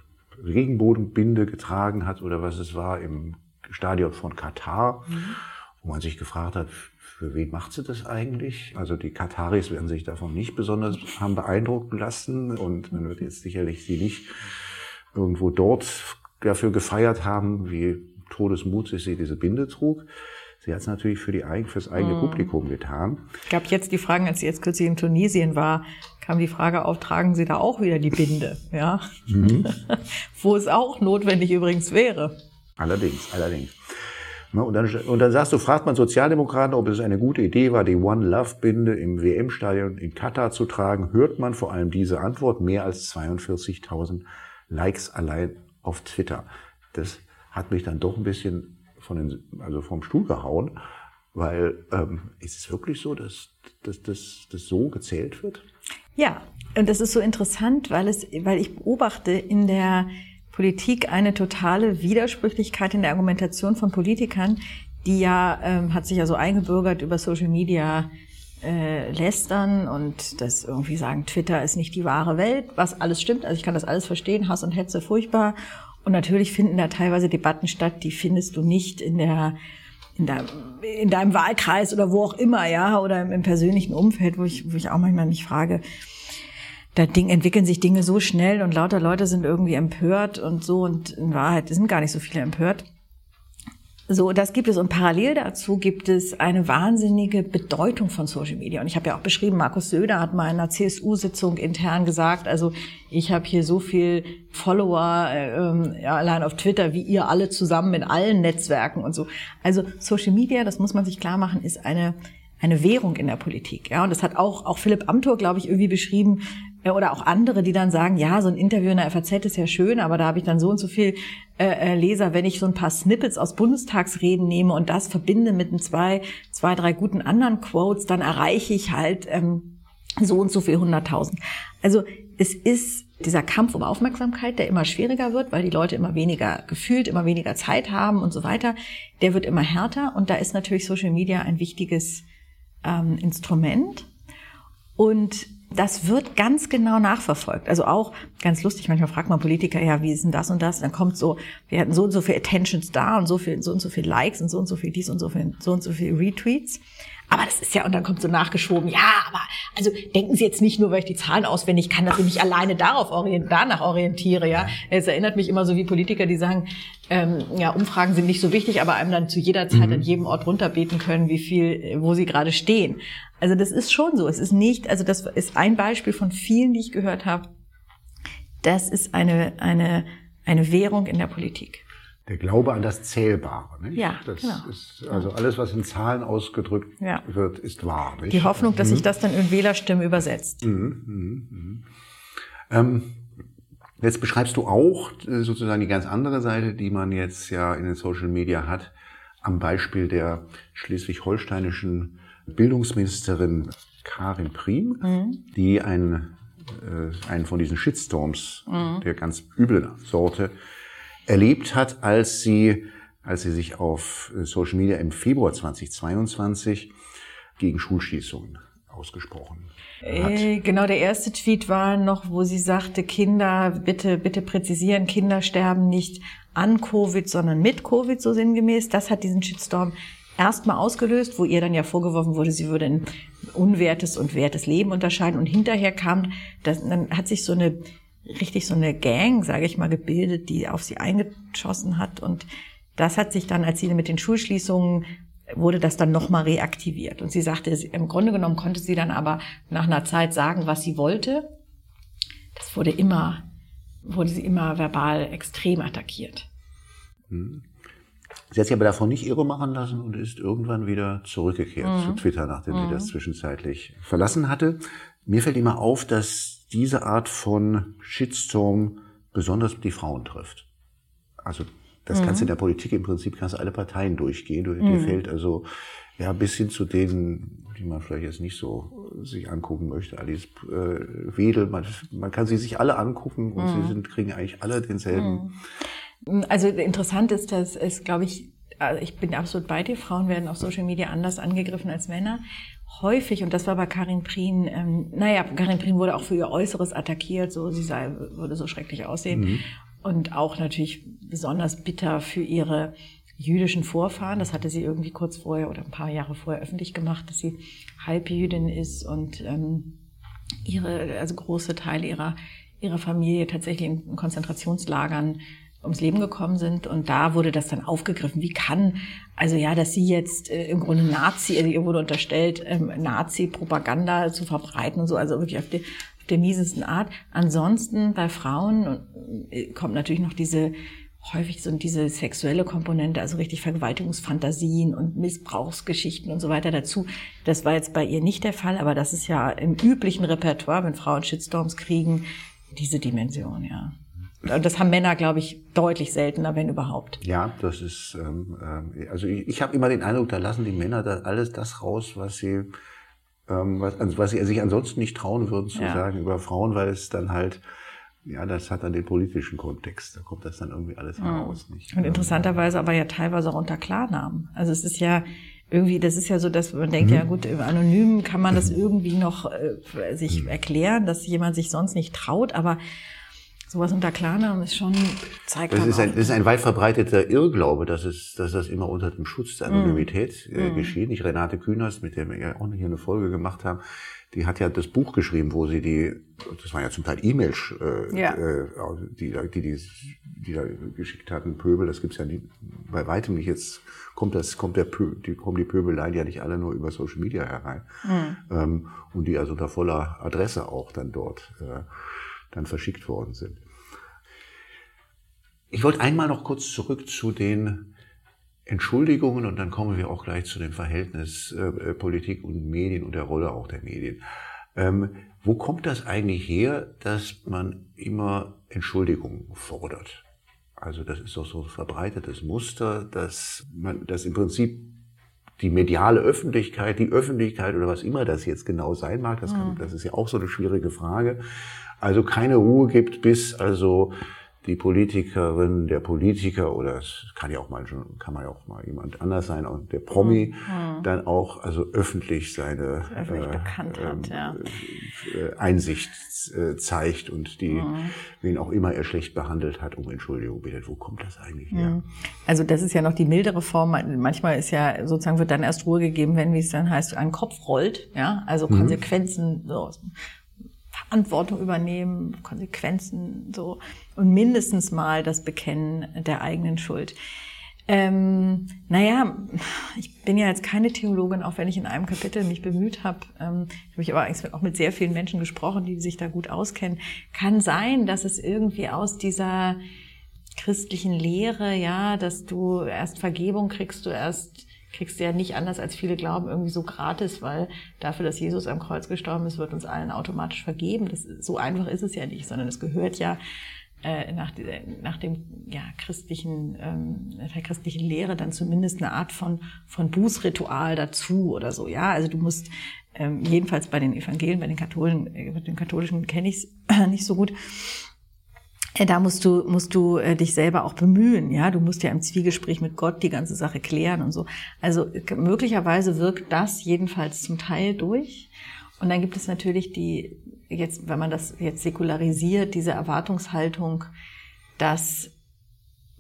Regenbogenbinde getragen hat oder was es war im Stadion von Katar, mhm. wo man sich gefragt hat, für wen macht sie das eigentlich? Also die Kataris werden sich davon nicht besonders haben beeindrucken lassen und man wird jetzt sicherlich sie nicht irgendwo dort dafür gefeiert haben, wie todesmutig sie diese Binde trug. Sie hat es natürlich für, die, für das eigene mhm. Publikum getan. Es gab jetzt die Fragen, als sie jetzt kürzlich in Tunesien war, kam die Frage auf, tragen Sie da auch wieder die Binde? Ja. Mhm. *laughs* Wo es auch notwendig übrigens wäre. Allerdings, allerdings. Und dann, und dann sagst du, fragt man Sozialdemokraten, ob es eine gute Idee war, die One Love Binde im WM-Stadion in Katar zu tragen, hört man vor allem diese Antwort mehr als 42.000 Likes allein auf Twitter. Das hat mich dann doch ein bisschen von den, also vom Stuhl gehauen, weil ähm, ist es wirklich so, dass, dass, dass das so gezählt wird? Ja, und das ist so interessant, weil es, weil ich beobachte in der Politik eine totale Widersprüchlichkeit in der Argumentation von Politikern, die ja, ähm, hat sich ja so eingebürgert über Social Media äh, lästern und das irgendwie sagen, Twitter ist nicht die wahre Welt, was alles stimmt. Also ich kann das alles verstehen, Hass und Hetze furchtbar und natürlich finden da teilweise Debatten statt, die findest du nicht in der in deinem, in deinem Wahlkreis oder wo auch immer, ja, oder im, im persönlichen Umfeld, wo ich, wo ich auch manchmal mich frage, da Ding, entwickeln sich Dinge so schnell und lauter Leute sind irgendwie empört und so und in Wahrheit sind gar nicht so viele empört. So, das gibt es. Und parallel dazu gibt es eine wahnsinnige Bedeutung von Social Media. Und ich habe ja auch beschrieben, Markus Söder hat mal in einer CSU-Sitzung intern gesagt, also ich habe hier so viel Follower äh, ja, allein auf Twitter wie ihr alle zusammen in allen Netzwerken und so. Also Social Media, das muss man sich klar machen, ist eine eine Währung in der Politik. Ja, und das hat auch, auch Philipp Amthor, glaube ich, irgendwie beschrieben, oder auch andere, die dann sagen, ja, so ein Interview in der FAZ ist ja schön, aber da habe ich dann so und so viel äh, äh, Leser, wenn ich so ein paar Snippets aus Bundestagsreden nehme und das verbinde mit ein zwei, zwei, drei guten anderen Quotes, dann erreiche ich halt ähm, so und so viel hunderttausend. Also es ist dieser Kampf um Aufmerksamkeit, der immer schwieriger wird, weil die Leute immer weniger gefühlt, immer weniger Zeit haben und so weiter, der wird immer härter und da ist natürlich Social Media ein wichtiges ähm, Instrument. Und das wird ganz genau nachverfolgt. Also auch ganz lustig, manchmal fragt man Politiker, ja, wie ist denn das und das? dann kommt so, wir hatten so und so viel Attentions da und so viel, so und so viel Likes und so und so viel dies und so viel, so und so viel Retweets. Aber das ist ja, und dann kommt so nachgeschoben, ja, aber also denken Sie jetzt nicht nur, weil ich die Zahlen auswendig kann, dass ich mich alleine darauf orient, danach orientiere, ja. Es erinnert mich immer so wie Politiker, die sagen, ähm, ja, Umfragen sind nicht so wichtig, aber einem dann zu jeder Zeit mhm. an jedem Ort runterbeten können, wie viel, wo sie gerade stehen. Also das ist schon so. Es ist nicht, also das ist ein Beispiel von vielen, die ich gehört habe. Das ist eine, eine, eine Währung in der Politik. Der Glaube an das Zählbare. Nicht? Ja, das genau. ist also alles, was in Zahlen ausgedrückt ja. wird, ist wahr. Nicht? Die Hoffnung, dass mhm. sich das dann in Wählerstimmen übersetzt. Mhm, mhm, mhm. Ähm, jetzt beschreibst du auch äh, sozusagen die ganz andere Seite, die man jetzt ja in den Social Media hat, am Beispiel der schleswig-holsteinischen Bildungsministerin Karin Priem, mhm. die ein, äh, einen von diesen Shitstorms mhm. der ganz üblen Sorte erlebt hat, als sie, als sie sich auf Social Media im Februar 2022 gegen Schulschließungen ausgesprochen hat. Äh, genau, der erste Tweet war noch, wo sie sagte, Kinder, bitte, bitte präzisieren, Kinder sterben nicht an Covid, sondern mit Covid, so sinngemäß. Das hat diesen Shitstorm erstmal ausgelöst, wo ihr dann ja vorgeworfen wurde, sie würde ein unwertes und wertes Leben unterscheiden. Und hinterher kam, das, dann hat sich so eine richtig so eine Gang, sage ich mal, gebildet, die auf sie eingeschossen hat. Und das hat sich dann, als sie mit den Schulschließungen wurde das dann nochmal reaktiviert. Und sie sagte, im Grunde genommen konnte sie dann aber nach einer Zeit sagen, was sie wollte. Das wurde immer, wurde sie immer verbal extrem attackiert. Hm. Sie hat sich aber davon nicht irre machen lassen und ist irgendwann wieder zurückgekehrt mhm. zu Twitter, nachdem mhm. sie das zwischenzeitlich verlassen hatte. Mir fällt immer auf, dass diese Art von Shitstorm besonders die Frauen trifft. Also das mhm. kannst du in der Politik im Prinzip kannst du alle Parteien durchgehen. Du, Dir mhm. fällt also ja bis hin zu denen, die man vielleicht jetzt nicht so sich angucken möchte. Alice äh, Wedel, man, man kann sie sich alle angucken und sie mhm. sind, kriegen eigentlich alle denselben. Mhm. Also interessant ist, dass es, glaube ich, also ich bin absolut bei dir, Frauen werden auf Social Media anders angegriffen als Männer häufig, und das war bei Karin Prien, ähm, naja, Karin Prien wurde auch für ihr Äußeres attackiert, so sie sei, würde so schrecklich aussehen. Mhm. Und auch natürlich besonders bitter für ihre jüdischen Vorfahren. Das hatte sie irgendwie kurz vorher oder ein paar Jahre vorher öffentlich gemacht, dass sie Halbjüdin ist und ähm, ihre, also große Teile ihrer, ihrer Familie tatsächlich in Konzentrationslagern ums Leben gekommen sind. Und da wurde das dann aufgegriffen. Wie kann, also ja, dass sie jetzt äh, im Grunde Nazi, also ihr wurde unterstellt, ähm, Nazi-Propaganda zu verbreiten und so, also wirklich auf die, auf der miesesten Art. Ansonsten bei Frauen äh, kommt natürlich noch diese häufig so diese sexuelle Komponente, also richtig Vergewaltigungsfantasien und Missbrauchsgeschichten und so weiter dazu. Das war jetzt bei ihr nicht der Fall, aber das ist ja im üblichen Repertoire, wenn Frauen Shitstorms kriegen, diese Dimension, ja. Das haben Männer, glaube ich, deutlich seltener, wenn überhaupt. Ja, das ist, ähm, äh, also ich, ich habe immer den Eindruck, da lassen die Männer da alles das raus, was sie, ähm, was, also was sie sich ansonsten nicht trauen würden zu ja. sagen über Frauen, weil es dann halt, ja, das hat dann den politischen Kontext. Da kommt das dann irgendwie alles mhm. raus. Nicht? Und interessanterweise aber ja teilweise auch unter Klarnamen. Also es ist ja irgendwie, das ist ja so, dass man denkt, mhm. ja gut, anonym kann man das *laughs* irgendwie noch äh, sich mhm. erklären, dass jemand sich sonst nicht traut, aber sowas unter Klarnamen ist schon zeigt das ist, ein, das ist ein weit verbreiteter Irrglaube, dass es, dass das immer unter dem Schutz der Anonymität mm. äh, mm. geschieht. Ich Renate Künast, mit der wir ja auch hier eine Folge gemacht haben, die hat ja das Buch geschrieben, wo sie die, das waren ja zum Teil E-Mails, äh, ja. äh, die, die, die die da geschickt hatten, Pöbel, das gibt's ja nicht, bei weitem nicht. Jetzt kommt das, kommt der Pö, die, kommen die Pöbeleien ja nicht alle nur über Social Media herein. Mhm. Ähm, und die also unter voller Adresse auch dann dort äh, dann verschickt worden sind. Ich wollte einmal noch kurz zurück zu den Entschuldigungen und dann kommen wir auch gleich zu dem Verhältnis äh, Politik und Medien und der Rolle auch der Medien. Ähm, wo kommt das eigentlich her, dass man immer Entschuldigungen fordert? Also das ist doch so ein verbreitetes Muster, dass man, dass im Prinzip die mediale Öffentlichkeit, die Öffentlichkeit oder was immer das jetzt genau sein mag, das, kann, mhm. das ist ja auch so eine schwierige Frage, also keine Ruhe gibt, bis also die Politikerin, der Politiker oder es kann ja auch mal schon, kann man ja auch mal jemand anders sein, und der Promi mhm. dann auch also öffentlich seine öffentlich äh, bekannt hat, ähm, ja. Äh, Einsicht äh, zeigt und die mhm. wen auch immer er schlecht behandelt hat, um Entschuldigung bittet. Wo kommt das eigentlich her? Mhm. Also das ist ja noch die mildere Form. Manchmal ist ja sozusagen wird dann erst Ruhe gegeben, wenn wie es dann heißt, ein Kopf rollt, ja, also mhm. Konsequenzen so Verantwortung übernehmen, Konsequenzen so und mindestens mal das Bekennen der eigenen Schuld. Ähm, naja, ich bin ja jetzt keine Theologin, auch wenn ich in einem Kapitel mich bemüht habe. Ähm, habe ich aber eigentlich auch mit sehr vielen Menschen gesprochen, die sich da gut auskennen. Kann sein, dass es irgendwie aus dieser christlichen Lehre, ja, dass du erst Vergebung kriegst, du erst kriegst du ja nicht anders als viele glauben, irgendwie so gratis, weil dafür, dass Jesus am Kreuz gestorben ist, wird uns allen automatisch vergeben. Das, so einfach ist es ja nicht, sondern es gehört ja äh, nach, nach dem ja, christlichen, ähm, der christlichen Lehre dann zumindest eine Art von, von Bußritual dazu oder so. Ja, also du musst ähm, jedenfalls bei den Evangelien, bei den Katholen, äh, bei den katholischen kenne ich es *clears throat* nicht so gut da musst du, musst du äh, dich selber auch bemühen, ja. Du musst ja im Zwiegespräch mit Gott die ganze Sache klären und so. Also möglicherweise wirkt das jedenfalls zum Teil durch. Und dann gibt es natürlich die, jetzt, wenn man das jetzt säkularisiert, diese Erwartungshaltung, dass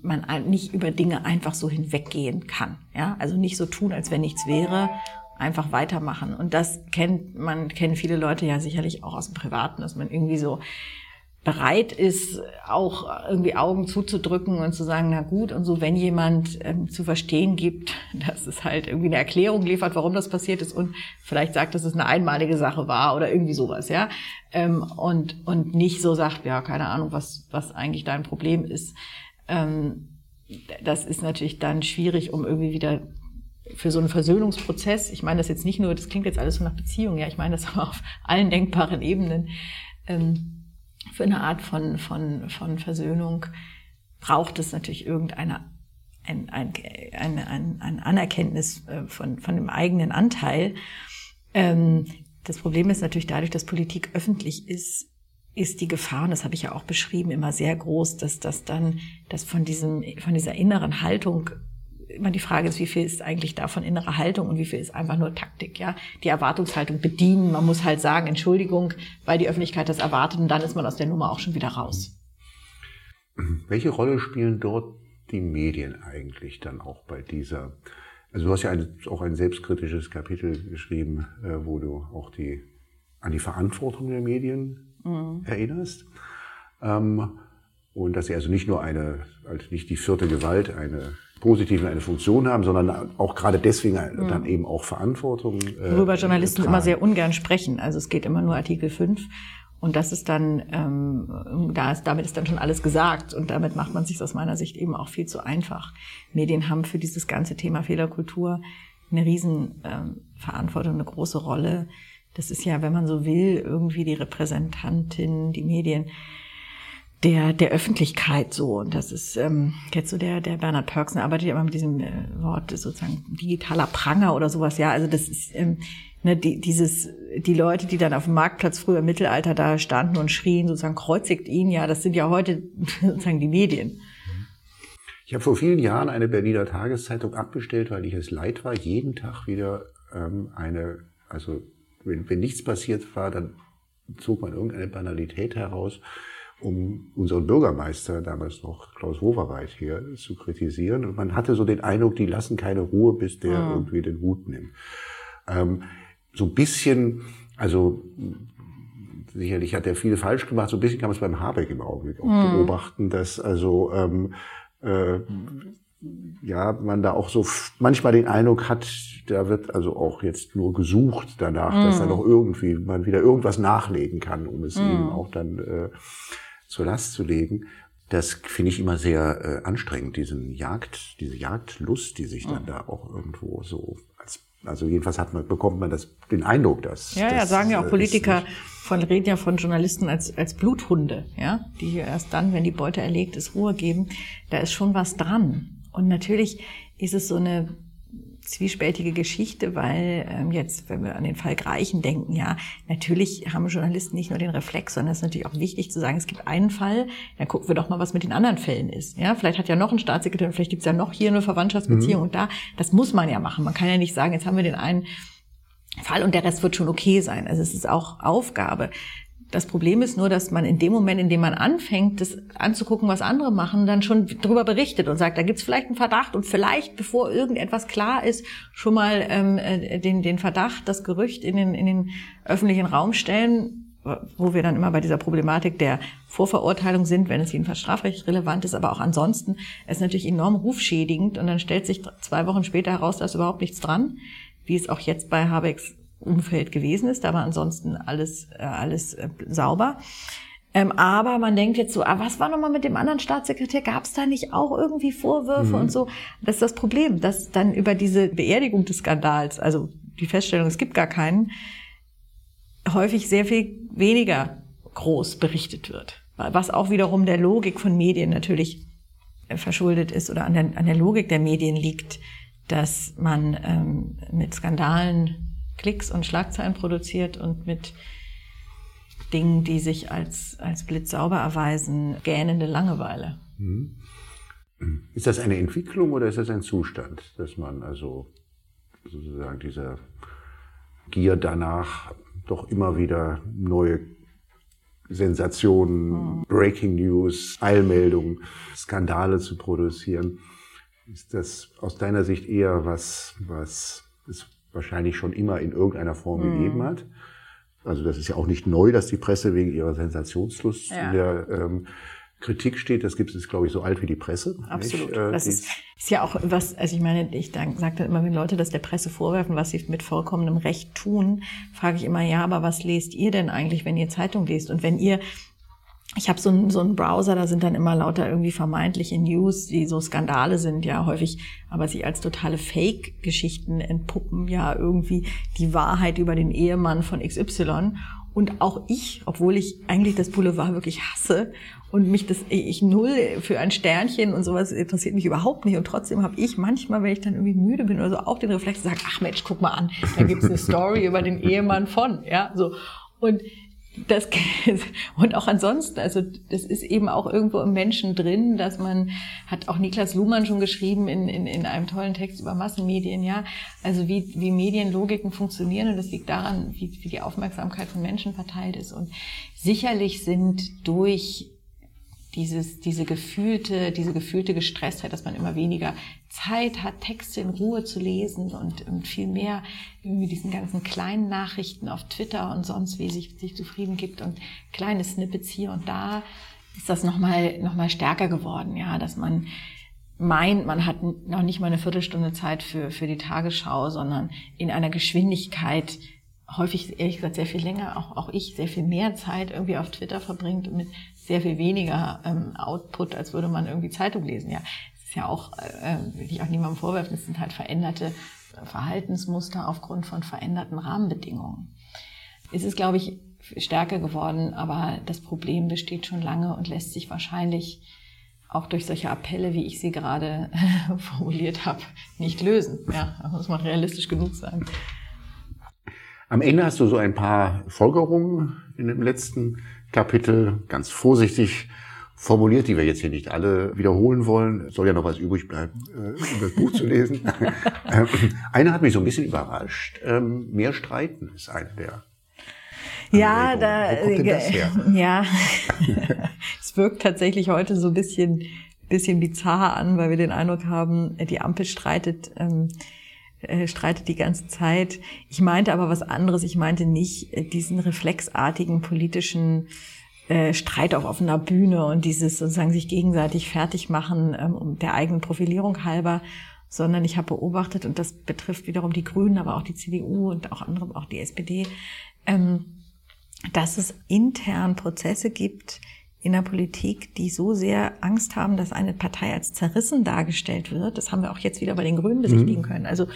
man nicht über Dinge einfach so hinweggehen kann, ja. Also nicht so tun, als wenn nichts wäre, einfach weitermachen. Und das kennt man, kennen viele Leute ja sicherlich auch aus dem Privaten, dass man irgendwie so, bereit ist, auch irgendwie Augen zuzudrücken und zu sagen, na gut, und so, wenn jemand ähm, zu verstehen gibt, *laughs* dass es halt irgendwie eine Erklärung liefert, warum das passiert ist und vielleicht sagt, dass es eine einmalige Sache war oder irgendwie sowas, ja, ähm, und, und nicht so sagt, ja, keine Ahnung, was, was eigentlich dein Problem ist. Ähm, das ist natürlich dann schwierig, um irgendwie wieder für so einen Versöhnungsprozess, ich meine das jetzt nicht nur, das klingt jetzt alles so nach Beziehung, ja, ich meine das *laughs* aber auf allen denkbaren Ebenen, ähm, für eine Art von, von, von Versöhnung braucht es natürlich irgendeine ein, ein, ein, ein, Anerkenntnis äh, von, von dem eigenen Anteil. Ähm, das Problem ist natürlich dadurch, dass Politik öffentlich ist, ist die Gefahr, und das habe ich ja auch beschrieben, immer sehr groß, dass das dann, dass von diesem, von dieser inneren Haltung immer die Frage ist, wie viel ist eigentlich davon innere Haltung und wie viel ist einfach nur Taktik, ja? Die Erwartungshaltung bedienen. Man muss halt sagen, Entschuldigung, weil die Öffentlichkeit das erwartet und dann ist man aus der Nummer auch schon wieder raus. Welche Rolle spielen dort die Medien eigentlich dann auch bei dieser? Also du hast ja ein, auch ein selbstkritisches Kapitel geschrieben, äh, wo du auch die an die Verantwortung der Medien mhm. erinnerst. Ähm, und dass sie also nicht nur eine, also nicht die vierte Gewalt, eine Positiven eine Funktion haben, sondern auch gerade deswegen mhm. dann eben auch Verantwortung. Äh, Worüber Journalisten tragen. immer sehr ungern sprechen. Also es geht immer nur Artikel 5. Und das ist dann, ähm, da ist, damit ist dann schon alles gesagt. Und damit macht man sich aus meiner Sicht eben auch viel zu einfach. Medien haben für dieses ganze Thema Fehlerkultur eine riesen ähm, Verantwortung, eine große Rolle. Das ist ja, wenn man so will, irgendwie die Repräsentantin, die Medien der, der Öffentlichkeit so. Und das ist ähm, jetzt so der, der Bernhard Perksen arbeitet ja immer mit diesem äh, Wort sozusagen digitaler Pranger oder sowas. Ja, also das ist ähm, ne, die, dieses, die Leute, die dann auf dem Marktplatz früher im Mittelalter da standen und schrien, sozusagen kreuzigt ihn, ja, das sind ja heute *laughs* sozusagen die Medien. Ich habe vor vielen Jahren eine Berliner Tageszeitung abbestellt, weil ich es leid war, jeden Tag wieder ähm, eine, also wenn, wenn nichts passiert war, dann zog man irgendeine Banalität heraus um unseren Bürgermeister, damals noch Klaus Wowereit hier, zu kritisieren. Und man hatte so den Eindruck, die lassen keine Ruhe, bis der mhm. irgendwie den Hut nimmt. Ähm, so ein bisschen, also sicherlich hat er viel falsch gemacht. So ein bisschen kann man es beim Habeck im Augenblick auch mhm. beobachten, dass also ähm, äh, ja, man da auch so manchmal den Eindruck hat, da wird also auch jetzt nur gesucht danach, mm. dass da noch irgendwie man wieder irgendwas nachlegen kann, um es mm. ihm auch dann äh, zur Last zu legen. Das finde ich immer sehr äh, anstrengend, diesen Jagd, diese Jagdlust, die sich dann mm. da auch irgendwo so als, also jedenfalls hat man, bekommt man das, den Eindruck, dass. Ja, das, ja, sagen ja auch Politiker von, reden ja von Journalisten als, als Bluthunde, ja, die erst dann, wenn die Beute erlegt ist, Ruhe geben. Da ist schon was dran. Und natürlich ist es so eine zwiespältige Geschichte, weil ähm, jetzt, wenn wir an den Fall Greichen denken, ja, natürlich haben Journalisten nicht nur den Reflex, sondern es ist natürlich auch wichtig zu sagen, es gibt einen Fall, dann gucken wir doch mal, was mit den anderen Fällen ist. Ja, vielleicht hat ja noch ein Staatssekretär, vielleicht gibt es ja noch hier eine Verwandtschaftsbeziehung mhm. und da, das muss man ja machen. Man kann ja nicht sagen, jetzt haben wir den einen Fall und der Rest wird schon okay sein. Also es ist auch Aufgabe das Problem ist nur, dass man in dem Moment, in dem man anfängt, das anzugucken, was andere machen, dann schon darüber berichtet und sagt, da gibt es vielleicht einen Verdacht und vielleicht, bevor irgendetwas klar ist, schon mal ähm, äh, den, den Verdacht, das Gerücht in den, in den öffentlichen Raum stellen, wo wir dann immer bei dieser Problematik der Vorverurteilung sind, wenn es jedenfalls strafrechtlich relevant ist, aber auch ansonsten ist natürlich enorm rufschädigend und dann stellt sich zwei Wochen später heraus, da ist überhaupt nichts dran, wie es auch jetzt bei Habecks Umfeld gewesen ist. Da war ansonsten alles, äh, alles äh, sauber. Ähm, aber man denkt jetzt so, ah, was war nochmal mit dem anderen Staatssekretär? Gab es da nicht auch irgendwie Vorwürfe mhm. und so? Das ist das Problem, dass dann über diese Beerdigung des Skandals, also die Feststellung, es gibt gar keinen, häufig sehr viel weniger groß berichtet wird. Was auch wiederum der Logik von Medien natürlich äh, verschuldet ist oder an der, an der Logik der Medien liegt, dass man ähm, mit Skandalen Klicks und Schlagzeilen produziert und mit Dingen, die sich als, als blitzsauber erweisen, gähnende Langeweile. Mhm. Ist das eine Entwicklung oder ist das ein Zustand, dass man also sozusagen dieser Gier danach doch immer wieder neue Sensationen, mhm. Breaking News, Eilmeldungen, Skandale zu produzieren? Ist das aus deiner Sicht eher was, was es wahrscheinlich schon immer in irgendeiner Form mhm. gegeben hat. Also das ist ja auch nicht neu, dass die Presse wegen ihrer Sensationslust ja. in der ähm, Kritik steht. Das gibt es, glaube ich, so alt wie die Presse. Absolut. Äh, das ist, ist, ja auch was, also ich meine, ich sage dann immer, wenn Leute das der Presse vorwerfen, was sie mit vollkommenem Recht tun, frage ich immer, ja, aber was lest ihr denn eigentlich, wenn ihr Zeitung lest? Und wenn ihr ich habe so einen, so einen Browser, da sind dann immer lauter irgendwie vermeintliche News, die so Skandale sind, ja häufig, aber sich als totale Fake-Geschichten entpuppen, ja irgendwie die Wahrheit über den Ehemann von XY. Und auch ich, obwohl ich eigentlich das Boulevard wirklich hasse und mich das, ich null für ein Sternchen und sowas interessiert mich überhaupt nicht. Und trotzdem habe ich manchmal, wenn ich dann irgendwie müde bin oder so, auch den Reflex zu sagen, ach Mensch, guck mal an, da gibt's eine *laughs* Story über den Ehemann von, ja, so. Und das, und auch ansonsten, also das ist eben auch irgendwo im Menschen drin, dass man, hat auch Niklas Luhmann schon geschrieben in, in, in einem tollen Text über Massenmedien, ja, also wie, wie Medienlogiken funktionieren und das liegt daran, wie, wie die Aufmerksamkeit von Menschen verteilt ist. Und sicherlich sind durch dieses, diese gefühlte, diese gefühlte Gestresstheit, dass man immer weniger Zeit hat, Texte in Ruhe zu lesen und, und viel mehr irgendwie diesen ganzen kleinen Nachrichten auf Twitter und sonst wie sich, sich zufrieden gibt und kleine Snippets hier und da, ist das nochmal, noch mal stärker geworden, ja, dass man meint, man hat noch nicht mal eine Viertelstunde Zeit für, für die Tagesschau, sondern in einer Geschwindigkeit, häufig, ehrlich gesagt, sehr viel länger, auch, auch ich, sehr viel mehr Zeit irgendwie auf Twitter verbringt mit sehr viel weniger ähm, Output, als würde man irgendwie Zeitung lesen. Ja, es ist ja auch, äh, will ich auch niemandem vorwerfen, es sind halt veränderte Verhaltensmuster aufgrund von veränderten Rahmenbedingungen. Es ist, glaube ich, stärker geworden, aber das Problem besteht schon lange und lässt sich wahrscheinlich auch durch solche Appelle, wie ich sie gerade *laughs* formuliert habe, nicht lösen. Ja, muss man realistisch genug sein. Am Ende hast du so ein paar Folgerungen in dem letzten Kapitel, ganz vorsichtig formuliert, die wir jetzt hier nicht alle wiederholen wollen. Es soll ja noch was übrig bleiben, äh, um das Buch zu lesen. *laughs* Ähm, eine hat mich so ein bisschen überrascht. Ähm, mehr streiten ist eine der. Ja, da, Wo kommt denn das her? *laughs* ja, *laughs* es wirkt tatsächlich heute so ein bisschen, bisschen bizarr an, weil wir den Eindruck haben, die Ampel streitet ähm, äh, streitet die ganze Zeit. Ich meinte aber was anderes. Ich meinte nicht äh, diesen reflexartigen politischen äh, Streit auf offener Bühne und dieses sozusagen sich gegenseitig fertig machen ähm, um der eigenen Profilierung halber, sondern ich habe beobachtet, und das betrifft wiederum die Grünen, aber auch die CDU und auch andere, auch die SPD, ähm, dass es intern Prozesse gibt, in der Politik, die so sehr Angst haben, dass eine Partei als zerrissen dargestellt wird. Das haben wir auch jetzt wieder bei den Grünen besichtigen mhm. können. Also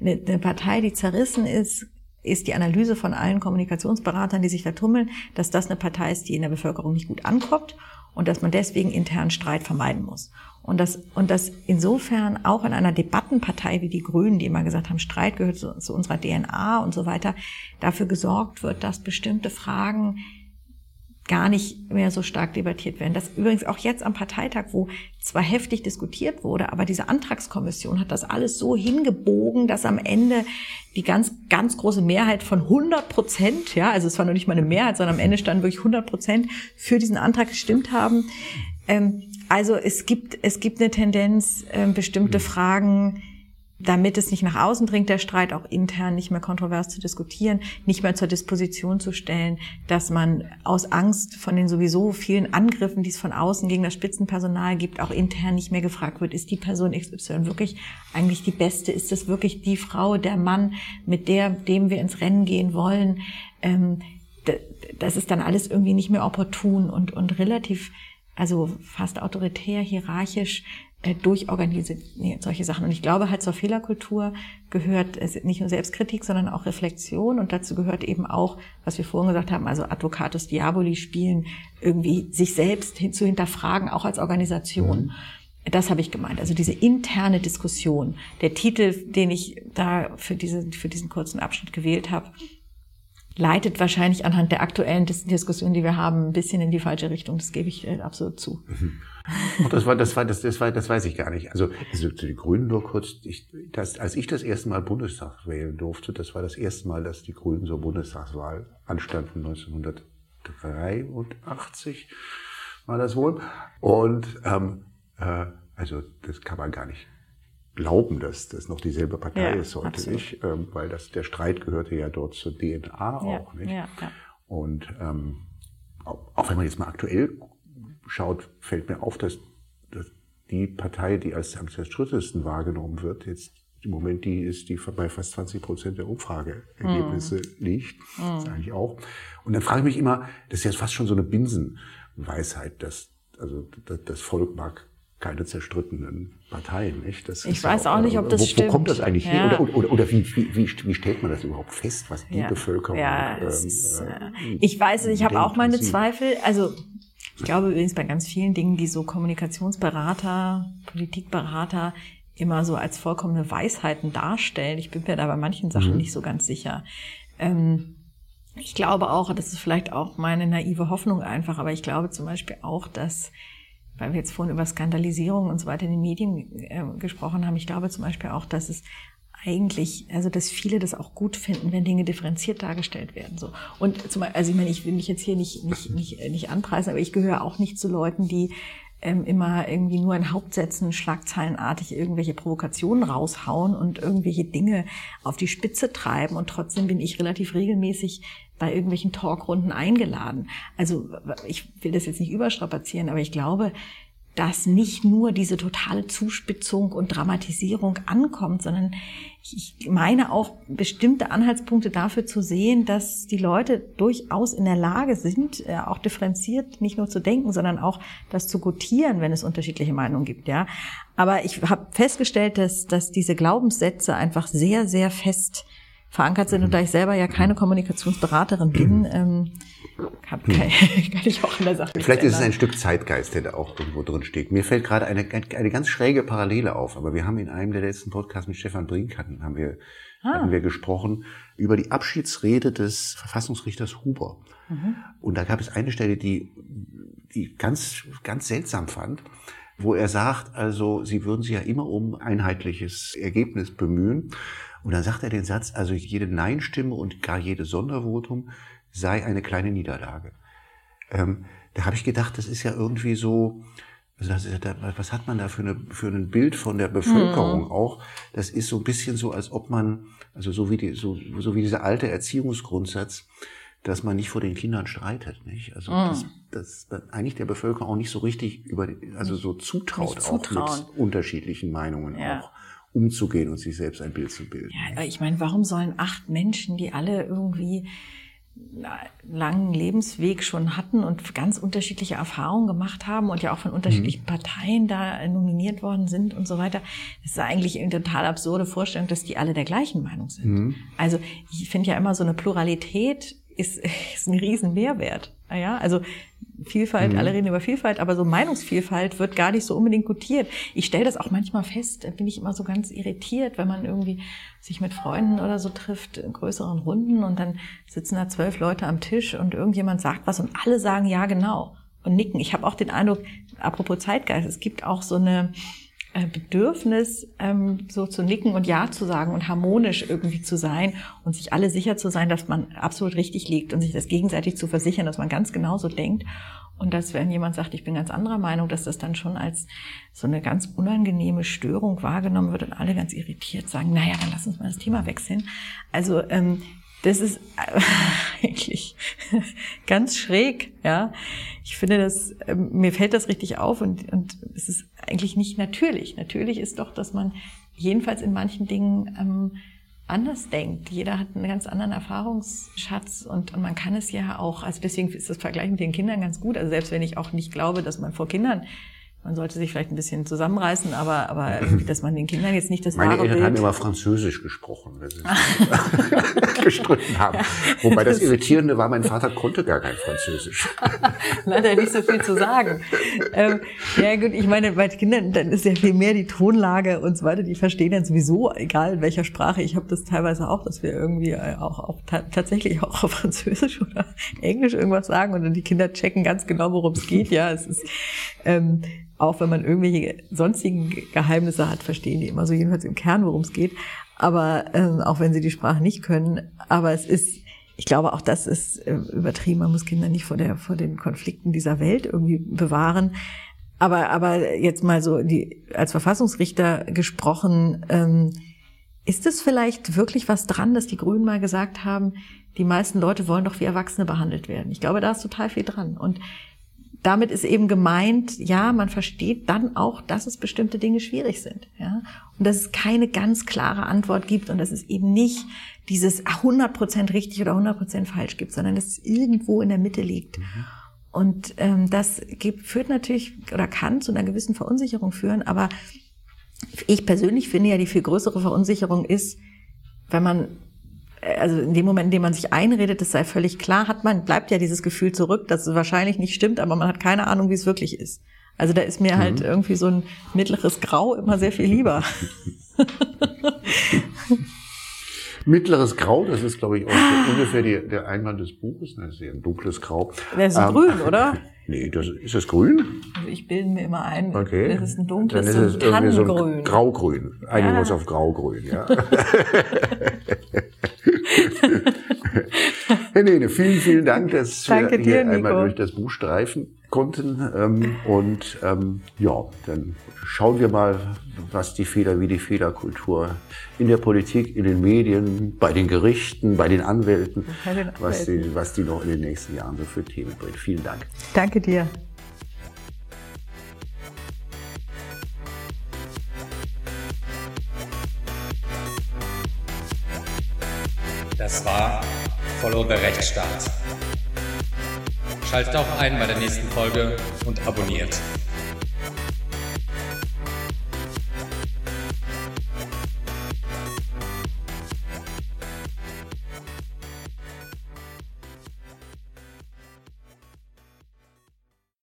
eine, eine Partei, die zerrissen ist, ist die Analyse von allen Kommunikationsberatern, die sich da tummeln, dass das eine Partei ist, die in der Bevölkerung nicht gut ankommt und dass man deswegen internen Streit vermeiden muss. Und das, und das insofern auch in einer Debattenpartei wie die Grünen, die immer gesagt haben, Streit gehört zu, zu unserer DNA und so weiter, dafür gesorgt wird, dass bestimmte Fragen gar nicht mehr so stark debattiert werden. Das übrigens auch jetzt am Parteitag, wo zwar heftig diskutiert wurde, aber diese Antragskommission hat das alles so hingebogen, dass am Ende die ganz, ganz große Mehrheit von 100 Prozent, ja, also es war noch nicht mal eine Mehrheit, sondern am Ende standen wirklich 100 Prozent für diesen Antrag gestimmt haben. Ähm, also es gibt, es gibt eine Tendenz, äh, bestimmte Fragen damit es nicht nach außen dringt, der Streit auch intern nicht mehr kontrovers zu diskutieren, nicht mehr zur Disposition zu stellen, dass man aus Angst von den sowieso vielen Angriffen, die es von außen gegen das Spitzenpersonal gibt, auch intern nicht mehr gefragt wird, ist die Person XY wirklich eigentlich die beste? Ist das wirklich die Frau, der Mann, mit der, dem wir ins Rennen gehen wollen? Ähm, das ist dann alles irgendwie nicht mehr opportun und, und relativ also fast autoritär, hierarchisch äh, durchorganisiert solche Sachen. Und ich glaube halt zur Fehlerkultur gehört nicht nur Selbstkritik, sondern auch Reflexion. Und dazu gehört eben auch, was wir vorhin gesagt haben, also Advocatus Diaboli spielen, irgendwie sich selbst hin, zu hinterfragen, auch als Organisation. Mhm. Das habe ich gemeint. Also diese interne Diskussion. Der Titel, den ich da für, diese, für diesen kurzen Abschnitt gewählt habe, leitet wahrscheinlich anhand der aktuellen Diskussion, die wir haben, ein bisschen in die falsche Richtung. Das gebe ich äh, absolut zu. Mhm. Das war, das war, das, das war, das weiß ich gar nicht. Also, also zu den Grünen nur kurz. Ich, das, als ich das erste Mal Bundestag wählen durfte, das war das erste Mal, dass die Grünen zur Bundestagswahl anstanden, 1983 war das wohl. Und ähm, äh, also das kann man gar nicht glauben, dass das noch dieselbe Partei ja, ist heute absolut. nicht, ähm, weil das der Streit gehörte ja dort zur DNA auch nicht. Ja, ja. Und ähm, auch wenn man jetzt mal aktuell schaut, fällt mir auf, dass, dass die Partei, die als am zerstrittesten wahrgenommen wird, jetzt im Moment die ist, die bei fast 20 Prozent der Umfrageergebnisse mm. liegt. Mm. Sage ich auch. Und dann frage ich mich immer, das ist ja fast schon so eine Binsenweisheit, dass also das Volk mag keine zerstrittenen Parteien, nicht? Das ich weiß auch, auch nicht, ob das wo, stimmt. Wo kommt das eigentlich ja. her? Oder, oder, oder wie, wie, wie, stellt man das überhaupt fest, was die ja. Bevölkerung ja, ähm, ist, äh, Ich weiß, ich habe auch meine Zweifel. Also ich glaube übrigens bei ganz vielen Dingen, die so Kommunikationsberater, Politikberater immer so als vollkommene Weisheiten darstellen. Ich bin mir da bei manchen Sachen mhm. nicht so ganz sicher. Ähm, ich glaube auch, das ist vielleicht auch meine naive Hoffnung einfach, aber ich glaube zum Beispiel auch, dass, weil wir jetzt vorhin über Skandalisierung und so weiter in den Medien äh, gesprochen haben, ich glaube zum Beispiel auch, dass es eigentlich, also dass viele das auch gut finden, wenn Dinge differenziert dargestellt werden. So und zum also ich meine, ich will mich jetzt hier nicht nicht nicht, nicht anpreisen, aber ich gehöre auch nicht zu Leuten, die ähm, immer irgendwie nur in Hauptsätzen schlagzeilenartig irgendwelche Provokationen raushauen und irgendwelche Dinge auf die Spitze treiben. Und trotzdem bin ich relativ regelmäßig bei irgendwelchen Talkrunden eingeladen. Also ich will das jetzt nicht überstrapazieren, aber ich glaube, dass nicht nur diese totale Zuspitzung und Dramatisierung ankommt, sondern ich meine auch bestimmte Anhaltspunkte dafür zu sehen, dass die Leute durchaus in der Lage sind, äh, auch differenziert nicht nur zu denken, sondern auch das zu gutieren, wenn es unterschiedliche Meinungen gibt. Ja, aber ich habe festgestellt, dass dass diese Glaubenssätze einfach sehr sehr fest verankert sind und da ich selber ja keine Kommunikationsberaterin bin. *clears throat* Ähm, kann, kann, *laughs* kann ich auch in der Sache Vielleicht ist es ein Stück Zeitgeist, der da auch irgendwo drin steht. Mir fällt gerade eine, eine ganz schräge Parallele auf, aber wir haben in einem der letzten Podcasts mit Stefan Brink hatten, haben wir, ah. hatten wir gesprochen über die Abschiedsrede des Verfassungsrichters Huber. Mhm. Und da gab es eine Stelle, die, die ganz, ganz seltsam fand, wo er sagt, also Sie würden sich ja immer um einheitliches Ergebnis bemühen. Und dann sagt er den Satz, also jede Nein-Stimme und gar jede Sondervotum sei eine kleine Niederlage. Ähm, da habe ich gedacht, das ist ja irgendwie so, Also das ist, was hat man da für, eine, für ein Bild von der Bevölkerung mhm. auch? Das ist so ein bisschen so, als ob man, also so wie, die, so, so wie dieser alte Erziehungsgrundsatz, dass man nicht vor den Kindern streitet, nicht? Also mm. dass, dass eigentlich der Bevölkerung auch nicht so richtig über, also so zutraut, auch mit unterschiedlichen Meinungen ja. auch umzugehen und sich selbst ein Bild zu bilden. Ja, ich meine, warum sollen acht Menschen, die alle irgendwie langen Lebensweg schon hatten und ganz unterschiedliche Erfahrungen gemacht haben und ja auch von unterschiedlichen mhm. Parteien da nominiert worden sind und so weiter. Das ist eigentlich eine total absurde Vorstellung, dass die alle der gleichen Meinung sind. Mhm. Also ich finde ja immer so eine Pluralität ist, *laughs* ist ein riesen Mehrwert. Ja, also Vielfalt, mhm. alle reden über Vielfalt, aber so Meinungsvielfalt wird gar nicht so unbedingt gutiert. Ich stelle das auch manchmal fest, da bin ich immer so ganz irritiert, wenn man irgendwie sich mit Freunden oder so trifft, in größeren Runden und dann sitzen da zwölf Leute am Tisch und irgendjemand sagt was und alle sagen ja genau und nicken. Ich habe auch den Eindruck, apropos Zeitgeist, es gibt auch so eine Bedürfnis, ähm, so zu nicken und Ja zu sagen und harmonisch irgendwie zu sein und sich alle sicher zu sein, dass man absolut richtig liegt und sich das gegenseitig zu versichern, dass man ganz genauso denkt. Und dass, wenn jemand sagt, ich bin ganz anderer Meinung, dass das dann schon als so eine ganz unangenehme Störung wahrgenommen wird und alle ganz irritiert sagen, naja, dann lass uns mal das Thema wechseln. Also ähm, das ist *laughs* eigentlich ganz schräg, ja. Ich finde das, ähm, mir fällt das richtig auf und, und es ist eigentlich nicht natürlich. Natürlich ist doch, dass man jedenfalls in manchen Dingen ähm, anders denkt. Jeder hat einen ganz anderen Erfahrungsschatz und, und man kann es ja auch, also deswegen ist das Vergleich mit den Kindern ganz gut. Also selbst wenn ich auch nicht glaube, dass man vor Kindern man sollte sich vielleicht ein bisschen zusammenreißen, aber, aber *clears throat* dass man den Kindern jetzt nicht das Meine wahre Eltern haben immer Französisch gesprochen, wenn sie *laughs* *laughs* gestritten haben. Wobei das Irritierende war, mein Vater konnte gar kein Französisch. *laughs* Leider nicht so viel zu sagen. Ähm, ja gut, ich meine, bei Kindern, dann ist ja viel mehr die Tonlage und so weiter, die verstehen dann sowieso, egal in welcher Sprache. Ich habe das teilweise auch, dass wir irgendwie äh, auch auf, tatsächlich auch auf Französisch oder Englisch irgendwas sagen und dann die Kinder checken ganz genau, worum es geht. Ja, es ist... Ähm, auch wenn man irgendwelche sonstigen Geheimnisse hat, verstehen die immer so jedenfalls im Kern, worum es geht. Aber ähm, auch wenn sie die Sprache nicht können, aber es ist, ich glaube, auch das ist äh, übertrieben. Man muss Kinder nicht vor der vor den Konflikten dieser Welt irgendwie bewahren. Aber aber jetzt mal so die als Verfassungsrichter gesprochen. Ähm, ist es vielleicht wirklich was dran, dass die Grünen mal gesagt haben, die meisten Leute wollen doch wie Erwachsene behandelt werden? Ich glaube, da ist total viel dran. Und damit ist eben gemeint, ja, man versteht dann auch, dass es bestimmte Dinge schwierig sind, ja, und dass es keine ganz klare Antwort gibt und dass es eben nicht dieses 100% richtig oder 100% falsch gibt, sondern dass es irgendwo in der Mitte liegt. Mhm. Und ähm, das gibt, führt natürlich oder kann zu einer gewissen Verunsicherung führen, aber ich persönlich finde ja, die viel größere Verunsicherung ist, wenn man also in dem Moment, in dem man sich einredet, das sei völlig klar, hat man, bleibt ja dieses Gefühl zurück, dass es wahrscheinlich nicht stimmt, aber man hat keine Ahnung, wie es wirklich ist. Also da ist mir halt mhm. irgendwie so ein mittleres Grau immer sehr viel lieber. *laughs* Mittleres Grau, das ist, glaube ich, auch ungefähr die, der Einwand des Buches. Das ist ja ein dunkles Grau. Das ist ähm, grün, oder? Nee, das, ist das grün? Also ich bilde mir immer ein, okay. das ist ein dunkles, Dann ist es irgendwie so ein Graugrün. Einigen uns auf Graugrün, ja. *laughs* Herr Nene, vielen, vielen Dank, dass Danke wir hier dir, einmal durch das Buch streifen konnten. Ähm, und ähm, ja, dann schauen wir mal, was die Fehler, wie die Fehlerkultur in der Politik, in den Medien, bei den Gerichten, bei den Anwälten, den was, die, was die noch in den nächsten Jahren so für Themen bringt. Vielen Dank. Danke dir. Das war Follow the Rechtsstaat. Schaltet auch ein bei der nächsten Folge und abonniert.